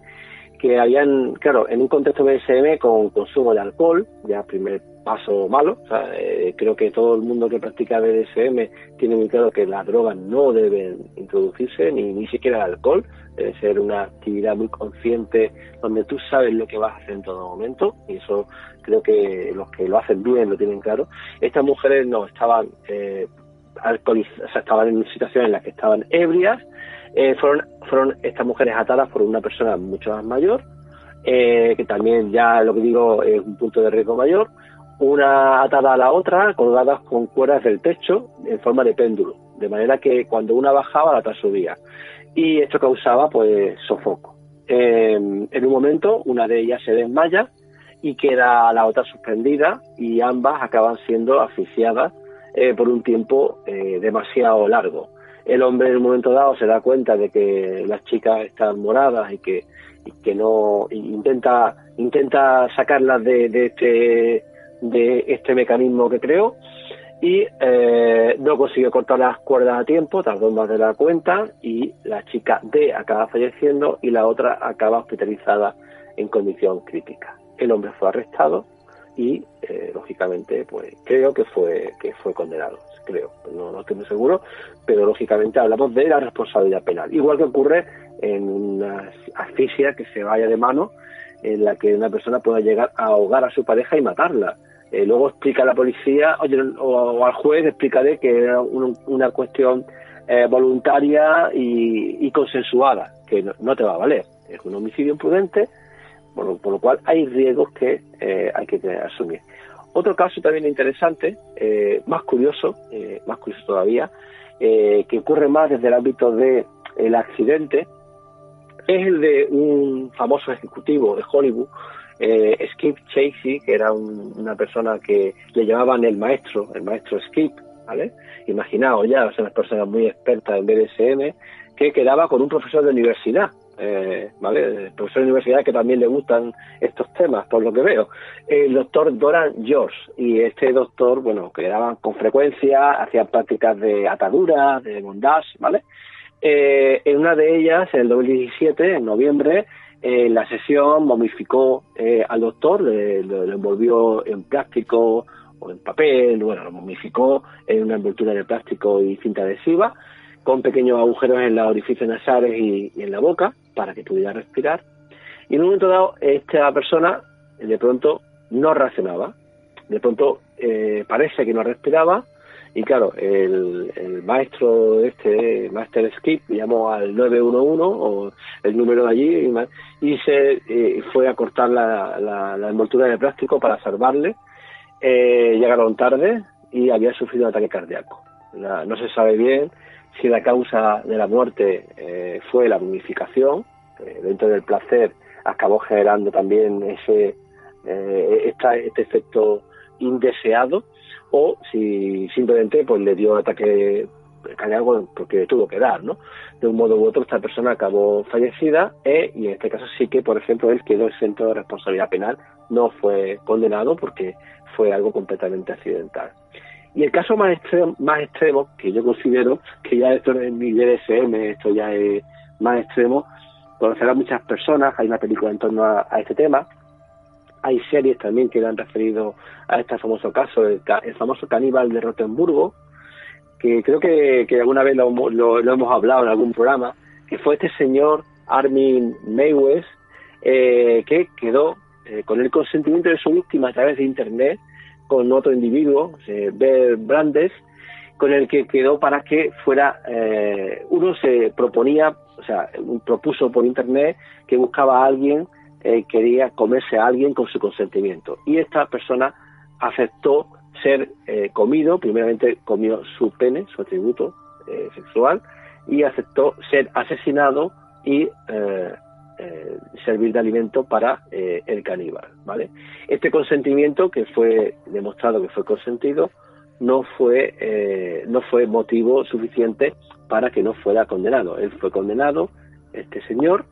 que habían, claro, en un contexto BSM con consumo de alcohol, ya primer paso malo, eh, creo que todo el mundo que practica BDSM tiene muy claro que las drogas no deben introducirse, ni, ni siquiera el alcohol, debe ser una actividad muy consciente donde tú sabes lo que vas a hacer en todo momento, y eso creo que los que lo hacen bien lo tienen claro. Estas mujeres no, estaban eh, alcoholizadas, o sea, estaban en una situación en la que estaban ebrias, eh, fueron, fueron estas mujeres atadas por una persona mucho más mayor, eh, que también ya lo que digo es un punto de riesgo mayor, una atada a la otra, colgadas con cuerdas del techo en forma de péndulo, de manera que cuando una bajaba la otra subía. Y esto causaba pues sofoco. en un momento una de ellas se desmaya y queda la otra suspendida y ambas acaban siendo asfixiadas eh, por un tiempo demasiado largo el hombre en un momento dado se da cuenta de que las chicas están moradas y que, no intenta intenta sacarlas de, este de este mecanismo que creó y eh, no consiguió cortar las cuerdas a tiempo, tardó más de la cuenta y la chica D acaba falleciendo y la otra acaba hospitalizada en condición crítica. El hombre fue arrestado y eh, lógicamente pues creo que fue que fue condenado creo, no, no estoy muy seguro, pero lógicamente hablamos de la responsabilidad penal. Igual que ocurre en una asfixia que se vaya de mano, en la que una persona pueda llegar a ahogar a su pareja y matarla. Eh, luego explica a la policía oye, o, al juez, explicaré que era una cuestión eh, voluntaria y, consensuada, que no, te va a valer. Es un homicidio imprudente, por, lo cual hay riesgos que eh, hay que asumir. Otro caso también interesante, eh, más curioso, eh, más curioso todavía, eh, que ocurre más desde el ámbito del el accidente, es el de un famoso ejecutivo de Hollywood, Skip Chasey, que era una persona que le llamaban el maestro, el maestro Skip, ¿vale? Imaginaos ya, son las personas muy expertas en BDSM, que quedaba con un profesor de universidad, eh, ¿vale? profesor de universidad que también le gustan estos temas, por lo que veo, el doctor Doran George. Y este doctor, bueno, que daban con frecuencia, hacía prácticas de atadura, de bondage, ¿vale? Eh, en una de ellas, en el 2017, en noviembre, en la sesión momificó eh, al doctor, lo, envolvió en plástico o en papel, bueno, lo momificó en una envoltura de plástico y cinta adhesiva, con pequeños agujeros en los orificios nasales y en la boca, para que pudiera respirar. Y en un momento dado, esta persona de pronto no reaccionaba. De pronto eh, parece que no respiraba. Y claro, el, maestro este, Master Skip, llamó al 911 o el número de allí y, se eh, fue a cortar la, envoltura de plástico para salvarle. Eh, llegaron tarde y había sufrido un ataque cardíaco. no se sabe bien si la causa de la muerte eh, fue la momificación, dentro del placer acabó generando también ese eh, este efecto indeseado, o si simplemente pues le dio ataque cardíaco porque tuvo que dar, ¿no? De un modo u otro esta persona acabó fallecida e, y en este caso sí que, por ejemplo, él quedó exento de responsabilidad penal, no fue condenado porque fue algo completamente accidental. Y el caso más extremo, más extremo, que yo considero que ya esto no es mi DSM, esto ya es más extremo, conocerá muchas personas, hay una película en torno a, este tema, hay series también que le han referido a este famoso caso, el, famoso caníbal de Rotenburgo, que creo que, alguna vez lo, hemos hablado en algún programa, que fue este señor Armin Meiwes, eh, que quedó eh, con el consentimiento de su víctima a través de Internet, con otro individuo, eh, Brandes, con el que quedó para que fuera, eh, uno se proponía, o sea, propuso por internet que buscaba a alguien, eh, quería comerse a alguien con su consentimiento. Y esta persona aceptó ser eh, comido, primeramente comió su pene, su atributo sexual, y aceptó ser asesinado y eh, servir de alimento para eh, el caníbal, ¿vale? Este consentimiento que fue demostrado que fue consentido no fue eh, no fue motivo suficiente para que no fuera condenado. Él fue condenado, este señor,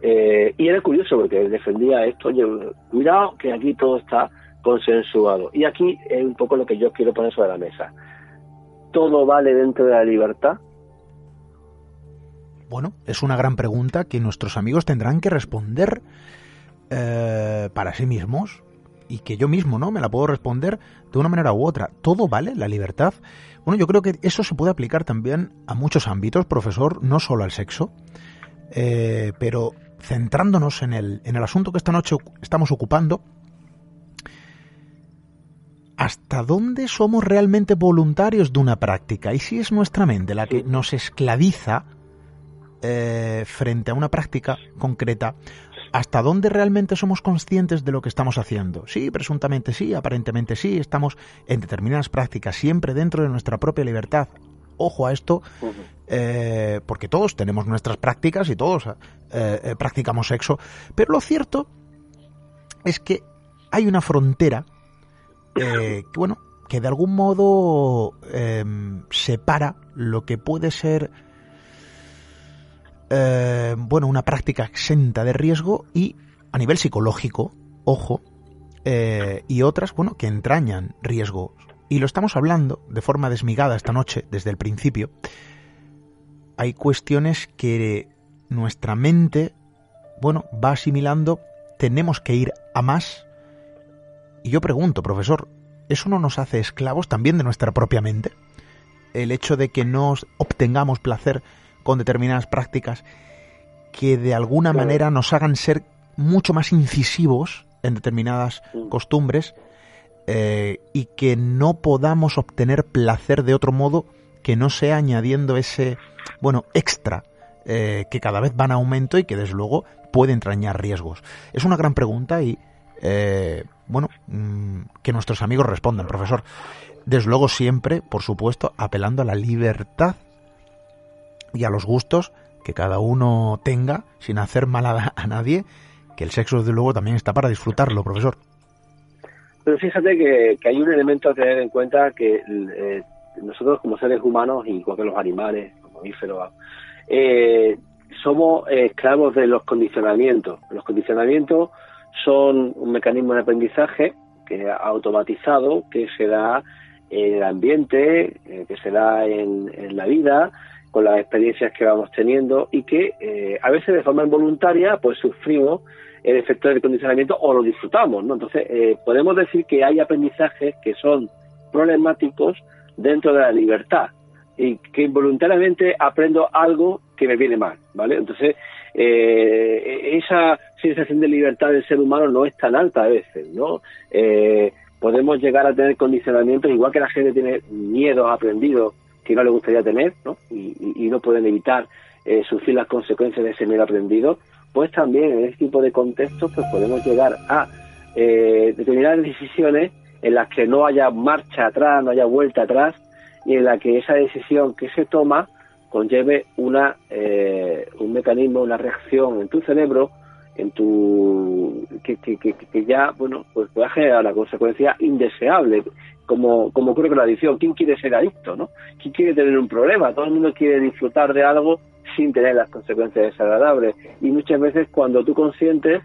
y era curioso porque él defendía esto. Oye, cuidado que aquí todo está consensuado. Y aquí es un poco lo que yo quiero poner sobre la mesa. Todo vale dentro de la libertad bueno, es una gran pregunta que nuestros amigos tendrán que responder eh, para sí mismos y que yo mismo no me la puedo responder de una manera u otra. ¿Todo vale la libertad? Bueno, yo creo que eso se puede aplicar también a muchos ámbitos, profesor, no solo al sexo, eh, pero centrándonos en el, en el asunto que esta noche estamos ocupando, ¿hasta dónde somos realmente voluntarios de una práctica? Y si es nuestra mente la que nos esclaviza eh, frente a una práctica concreta, ¿hasta dónde realmente somos conscientes de lo que estamos haciendo? Sí, presuntamente sí, aparentemente sí, estamos en determinadas prácticas, siempre dentro de nuestra propia libertad. Ojo a esto, eh, porque todos tenemos nuestras prácticas y todos eh, practicamos sexo, pero lo cierto es que hay una frontera que, bueno, que de algún modo separa lo que puede ser eh, bueno, una práctica exenta de riesgo y a nivel psicológico, ojo, eh, y otras, bueno, que entrañan riesgos. Y lo estamos hablando de forma desmigada esta noche, desde el principio. Hay cuestiones que nuestra mente, bueno, va asimilando, tenemos que ir a más. Y yo pregunto, profesor, ¿eso no nos hace esclavos también de nuestra propia mente? El hecho de que no obtengamos placer con determinadas prácticas que de alguna manera nos hagan ser mucho más incisivos en determinadas mm. costumbres eh, y que no podamos obtener placer de otro modo que no sea añadiendo ese, bueno, extra eh, que cada vez van a aumento y que desde luego puede entrañar riesgos. Es una gran pregunta y eh, bueno, mm, que nuestros amigos respondan, profesor. Desde luego siempre, por supuesto, apelando a la libertad y a los gustos que cada uno tenga, sin hacer mal a, nadie, que el sexo desde luego también está para disfrutarlo, profesor. Pero fíjate que, hay un elemento a tener en cuenta que eh, nosotros como seres humanos, igual que los animales, los mamíferos, eh, somos esclavos de los condicionamientos. Los condicionamientos son un mecanismo de aprendizaje que automatizado que se da en el ambiente, eh, que se da en, la vida, con las experiencias que vamos teniendo y que eh, a veces de forma involuntaria pues sufrimos el efecto del condicionamiento o lo disfrutamos, ¿no? Entonces eh, podemos decir que hay aprendizajes que son problemáticos dentro de la libertad y que involuntariamente aprendo algo que me viene mal, ¿vale? Entonces eh, esa sensación de libertad del ser humano no es tan alta a veces, ¿no? Eh, podemos llegar a tener condicionamientos, igual que la gente tiene miedos aprendidos que no le gustaría tener, ¿no? Y, no pueden evitar eh, sufrir las consecuencias de ese miedo aprendido, pues también en este tipo de contextos pues podemos llegar a eh, determinadas decisiones en las que no haya marcha atrás, no haya vuelta atrás, y en la que esa decisión que se toma conlleve una, eh, un mecanismo, una reacción en tu cerebro, en tu que, que, que, ya bueno pues puede generar la consecuencia indeseable como como ocurre con la adicción. Quién quiere ser adicto no quién quiere tener un problema todo el mundo quiere disfrutar de algo sin tener las consecuencias desagradables. Y muchas veces cuando tú consientes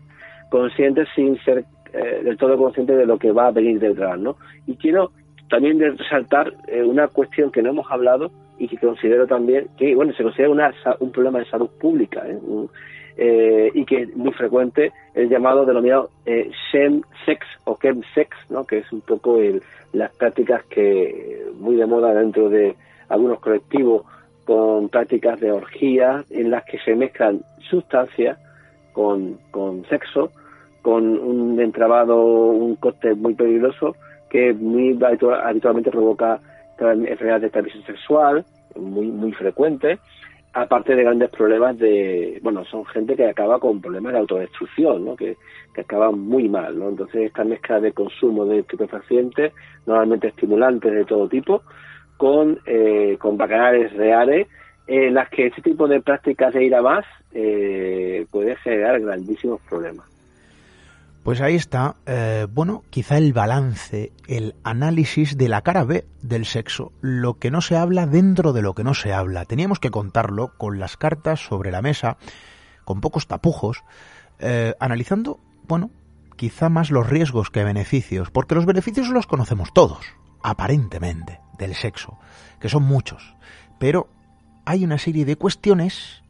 conscientes sin ser eh, del todo consciente de lo que va a venir detrás no y quiero también resaltar eh, una cuestión que no hemos hablado y que considero también que, bueno, se considera una, un problema de salud pública ¿eh? Eh y que es muy frecuente el llamado denominado eh, sex o chem sex, ¿no? que es un poco el, las prácticas que muy de moda dentro de algunos colectivos con prácticas de orgía en las que se mezclan sustancias con, con sexo, con un entrabado, un coste muy peligroso que muy habitualmente provoca enfermedades de transmisión sexual, muy, muy frecuentes, aparte de grandes problemas de, bueno, son gente que acaba con problemas de autodestrucción, ¿no? Que, que acaban muy mal, ¿no? Entonces esta mezcla de consumo de estupefacientes, normalmente estimulantes de todo tipo, con, eh, con bacanales reales, en las que este tipo de prácticas de ir a más eh, puede generar grandísimos problemas. Pues ahí está, eh, bueno, quizá el balance, el análisis de la cara B del sexo, lo que no se habla dentro de lo que no se habla. Teníamos que contarlo con las cartas sobre la mesa, con pocos tapujos, eh, analizando, bueno, quizá más los riesgos que beneficios, porque los beneficios los conocemos todos, aparentemente, del sexo, que son muchos, pero hay una serie de cuestiones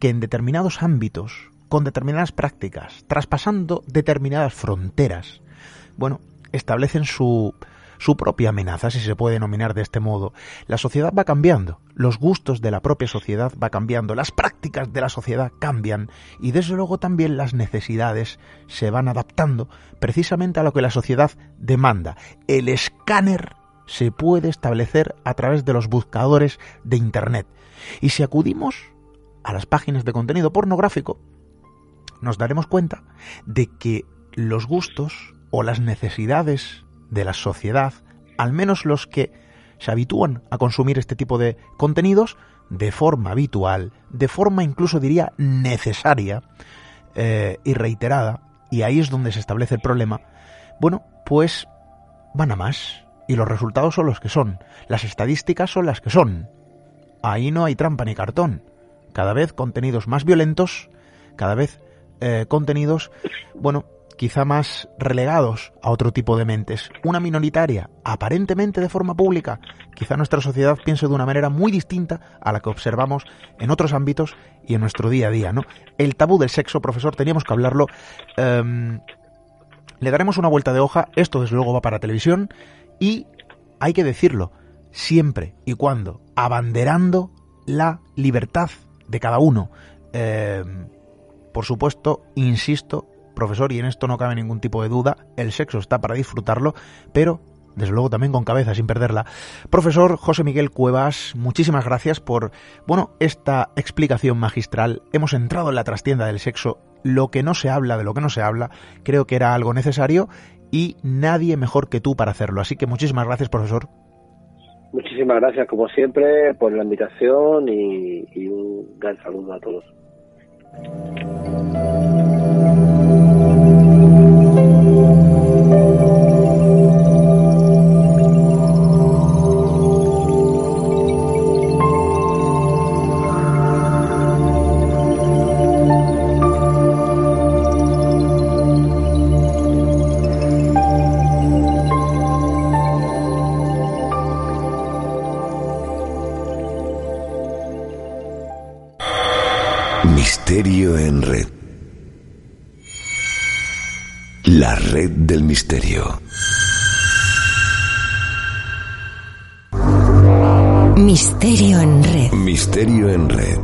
que en determinados ámbitos con determinadas prácticas, traspasando determinadas fronteras, bueno, establecen su, su propia amenaza, si se puede denominar de este modo. La sociedad va cambiando, los gustos de la propia sociedad va cambiando, las prácticas de la sociedad cambian y desde luego también las necesidades se van adaptando precisamente a lo que la sociedad demanda. El escáner se puede establecer a través de los buscadores de Internet. Y si acudimos a las páginas de contenido pornográfico, nos daremos cuenta de que los gustos o las necesidades de la sociedad, al menos los que se habitúan a consumir este tipo de contenidos, de forma habitual, de forma incluso diría necesaria eh, y reiterada, y ahí es donde se establece el problema, bueno, pues van a más, y los resultados son los que son, las estadísticas son las que son. Ahí no hay trampa ni cartón. Cada vez contenidos más violentos, cada vez eh, contenidos, bueno, quizá más relegados a otro tipo de mentes. Una minoritaria, aparentemente de forma pública. Quizá nuestra sociedad piense de una manera muy distinta a la que observamos en otros ámbitos y en nuestro día a día, ¿no? El tabú del sexo, profesor, teníamos que hablarlo. Em, le daremos una vuelta de hoja. Esto, desde luego, va para televisión. Y hay que decirlo, siempre y cuando abanderando la libertad de cada uno. Eh, por supuesto, insisto, profesor, y en esto no cabe ningún tipo de duda, el sexo está para disfrutarlo, pero desde luego también con cabeza sin perderla. Profesor José Miguel Cuevas, muchísimas gracias por, bueno, esta explicación magistral. Hemos entrado en la trastienda del sexo, lo que no se habla de lo que no se habla, creo que era algo necesario y nadie mejor que tú para hacerlo. Así que muchísimas gracias, profesor. Muchísimas gracias, como siempre, por la invitación y, y un gran saludo a todos. うん。Misterio en red. La red del misterio. Misterio en red. Misterio en red.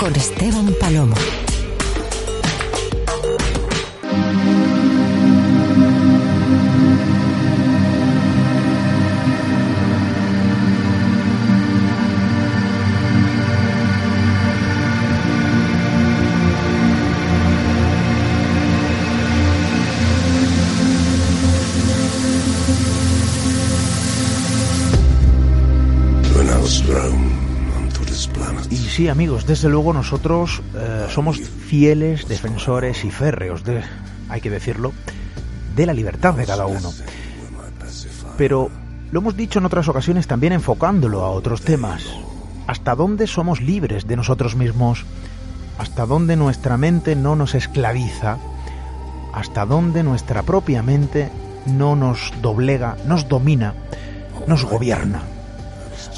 Con Esteban Palomo. Sí, amigos, desde luego nosotros eh, somos fieles defensores y férreos, de, hay que decirlo, de la libertad de cada uno. Pero lo hemos dicho en otras ocasiones también enfocándolo a otros temas. ¿Hasta dónde somos libres de nosotros mismos? ¿Hasta dónde nuestra mente no nos esclaviza? ¿Hasta dónde nuestra propia mente no nos doblega, nos domina, nos gobierna?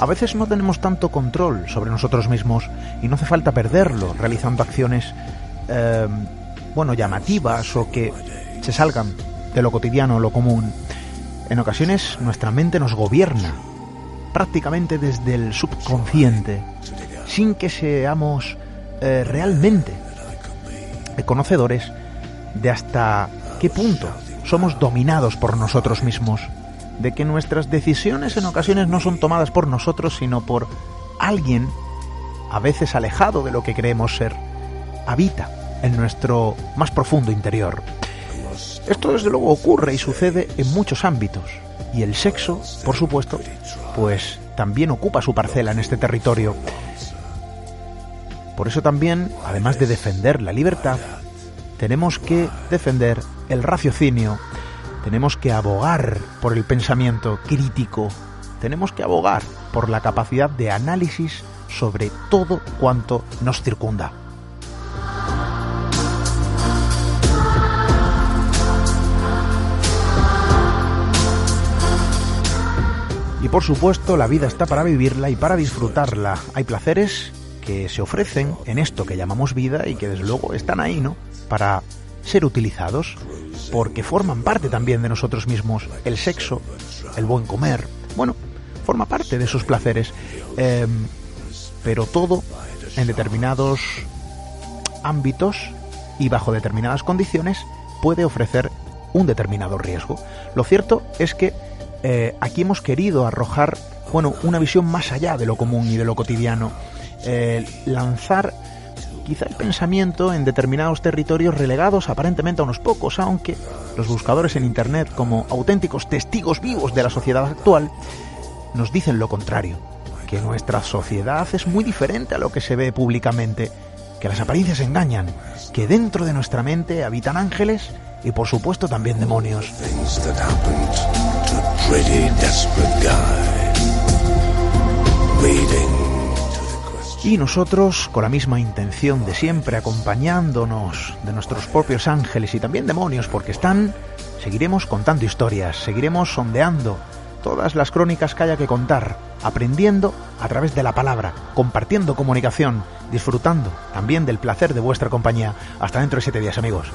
A veces no tenemos tanto control sobre nosotros mismos y no hace falta perderlo realizando acciones, eh, bueno, llamativas o que se salgan de lo cotidiano, lo común. En ocasiones nuestra mente nos gobierna, prácticamente desde el subconsciente, sin que seamos eh, realmente conocedores de hasta qué punto somos dominados por nosotros mismos de que nuestras decisiones en ocasiones no son tomadas por nosotros, sino por alguien, a veces alejado de lo que creemos ser, habita en nuestro más profundo interior. Esto desde luego ocurre y sucede en muchos ámbitos, y el sexo, por supuesto, pues también ocupa su parcela en este territorio. Por eso también, además de defender la libertad, tenemos que defender el raciocinio, tenemos que abogar por el pensamiento crítico, tenemos que abogar por la capacidad de análisis sobre todo cuanto nos circunda. Y por supuesto, la vida está para vivirla y para disfrutarla. Hay placeres que se ofrecen en esto que llamamos vida y que desde luego están ahí, ¿no? Para ser utilizados porque forman parte también de nosotros mismos. El sexo, el buen comer, bueno, forma parte de esos placeres, eh, pero todo en determinados ámbitos y bajo determinadas condiciones puede ofrecer un determinado riesgo. Lo cierto es que eh, aquí hemos querido arrojar, bueno, una visión más allá de lo común y de lo cotidiano, eh, lanzar quizá el pensamiento en determinados territorios relegados aparentemente a unos pocos, aunque los buscadores en Internet como auténticos testigos vivos de la sociedad actual nos dicen lo contrario, que nuestra sociedad es muy diferente a lo que se ve públicamente, que las apariencias engañan, que dentro de nuestra mente habitan ángeles y por supuesto también demonios. Y nosotros, con la misma intención de siempre, acompañándonos de nuestros propios ángeles y también demonios, porque están, seguiremos contando historias, seguiremos sondeando todas las crónicas que haya que contar, aprendiendo a través de la palabra, compartiendo comunicación, disfrutando también del placer de vuestra compañía. Hasta dentro de siete días, amigos.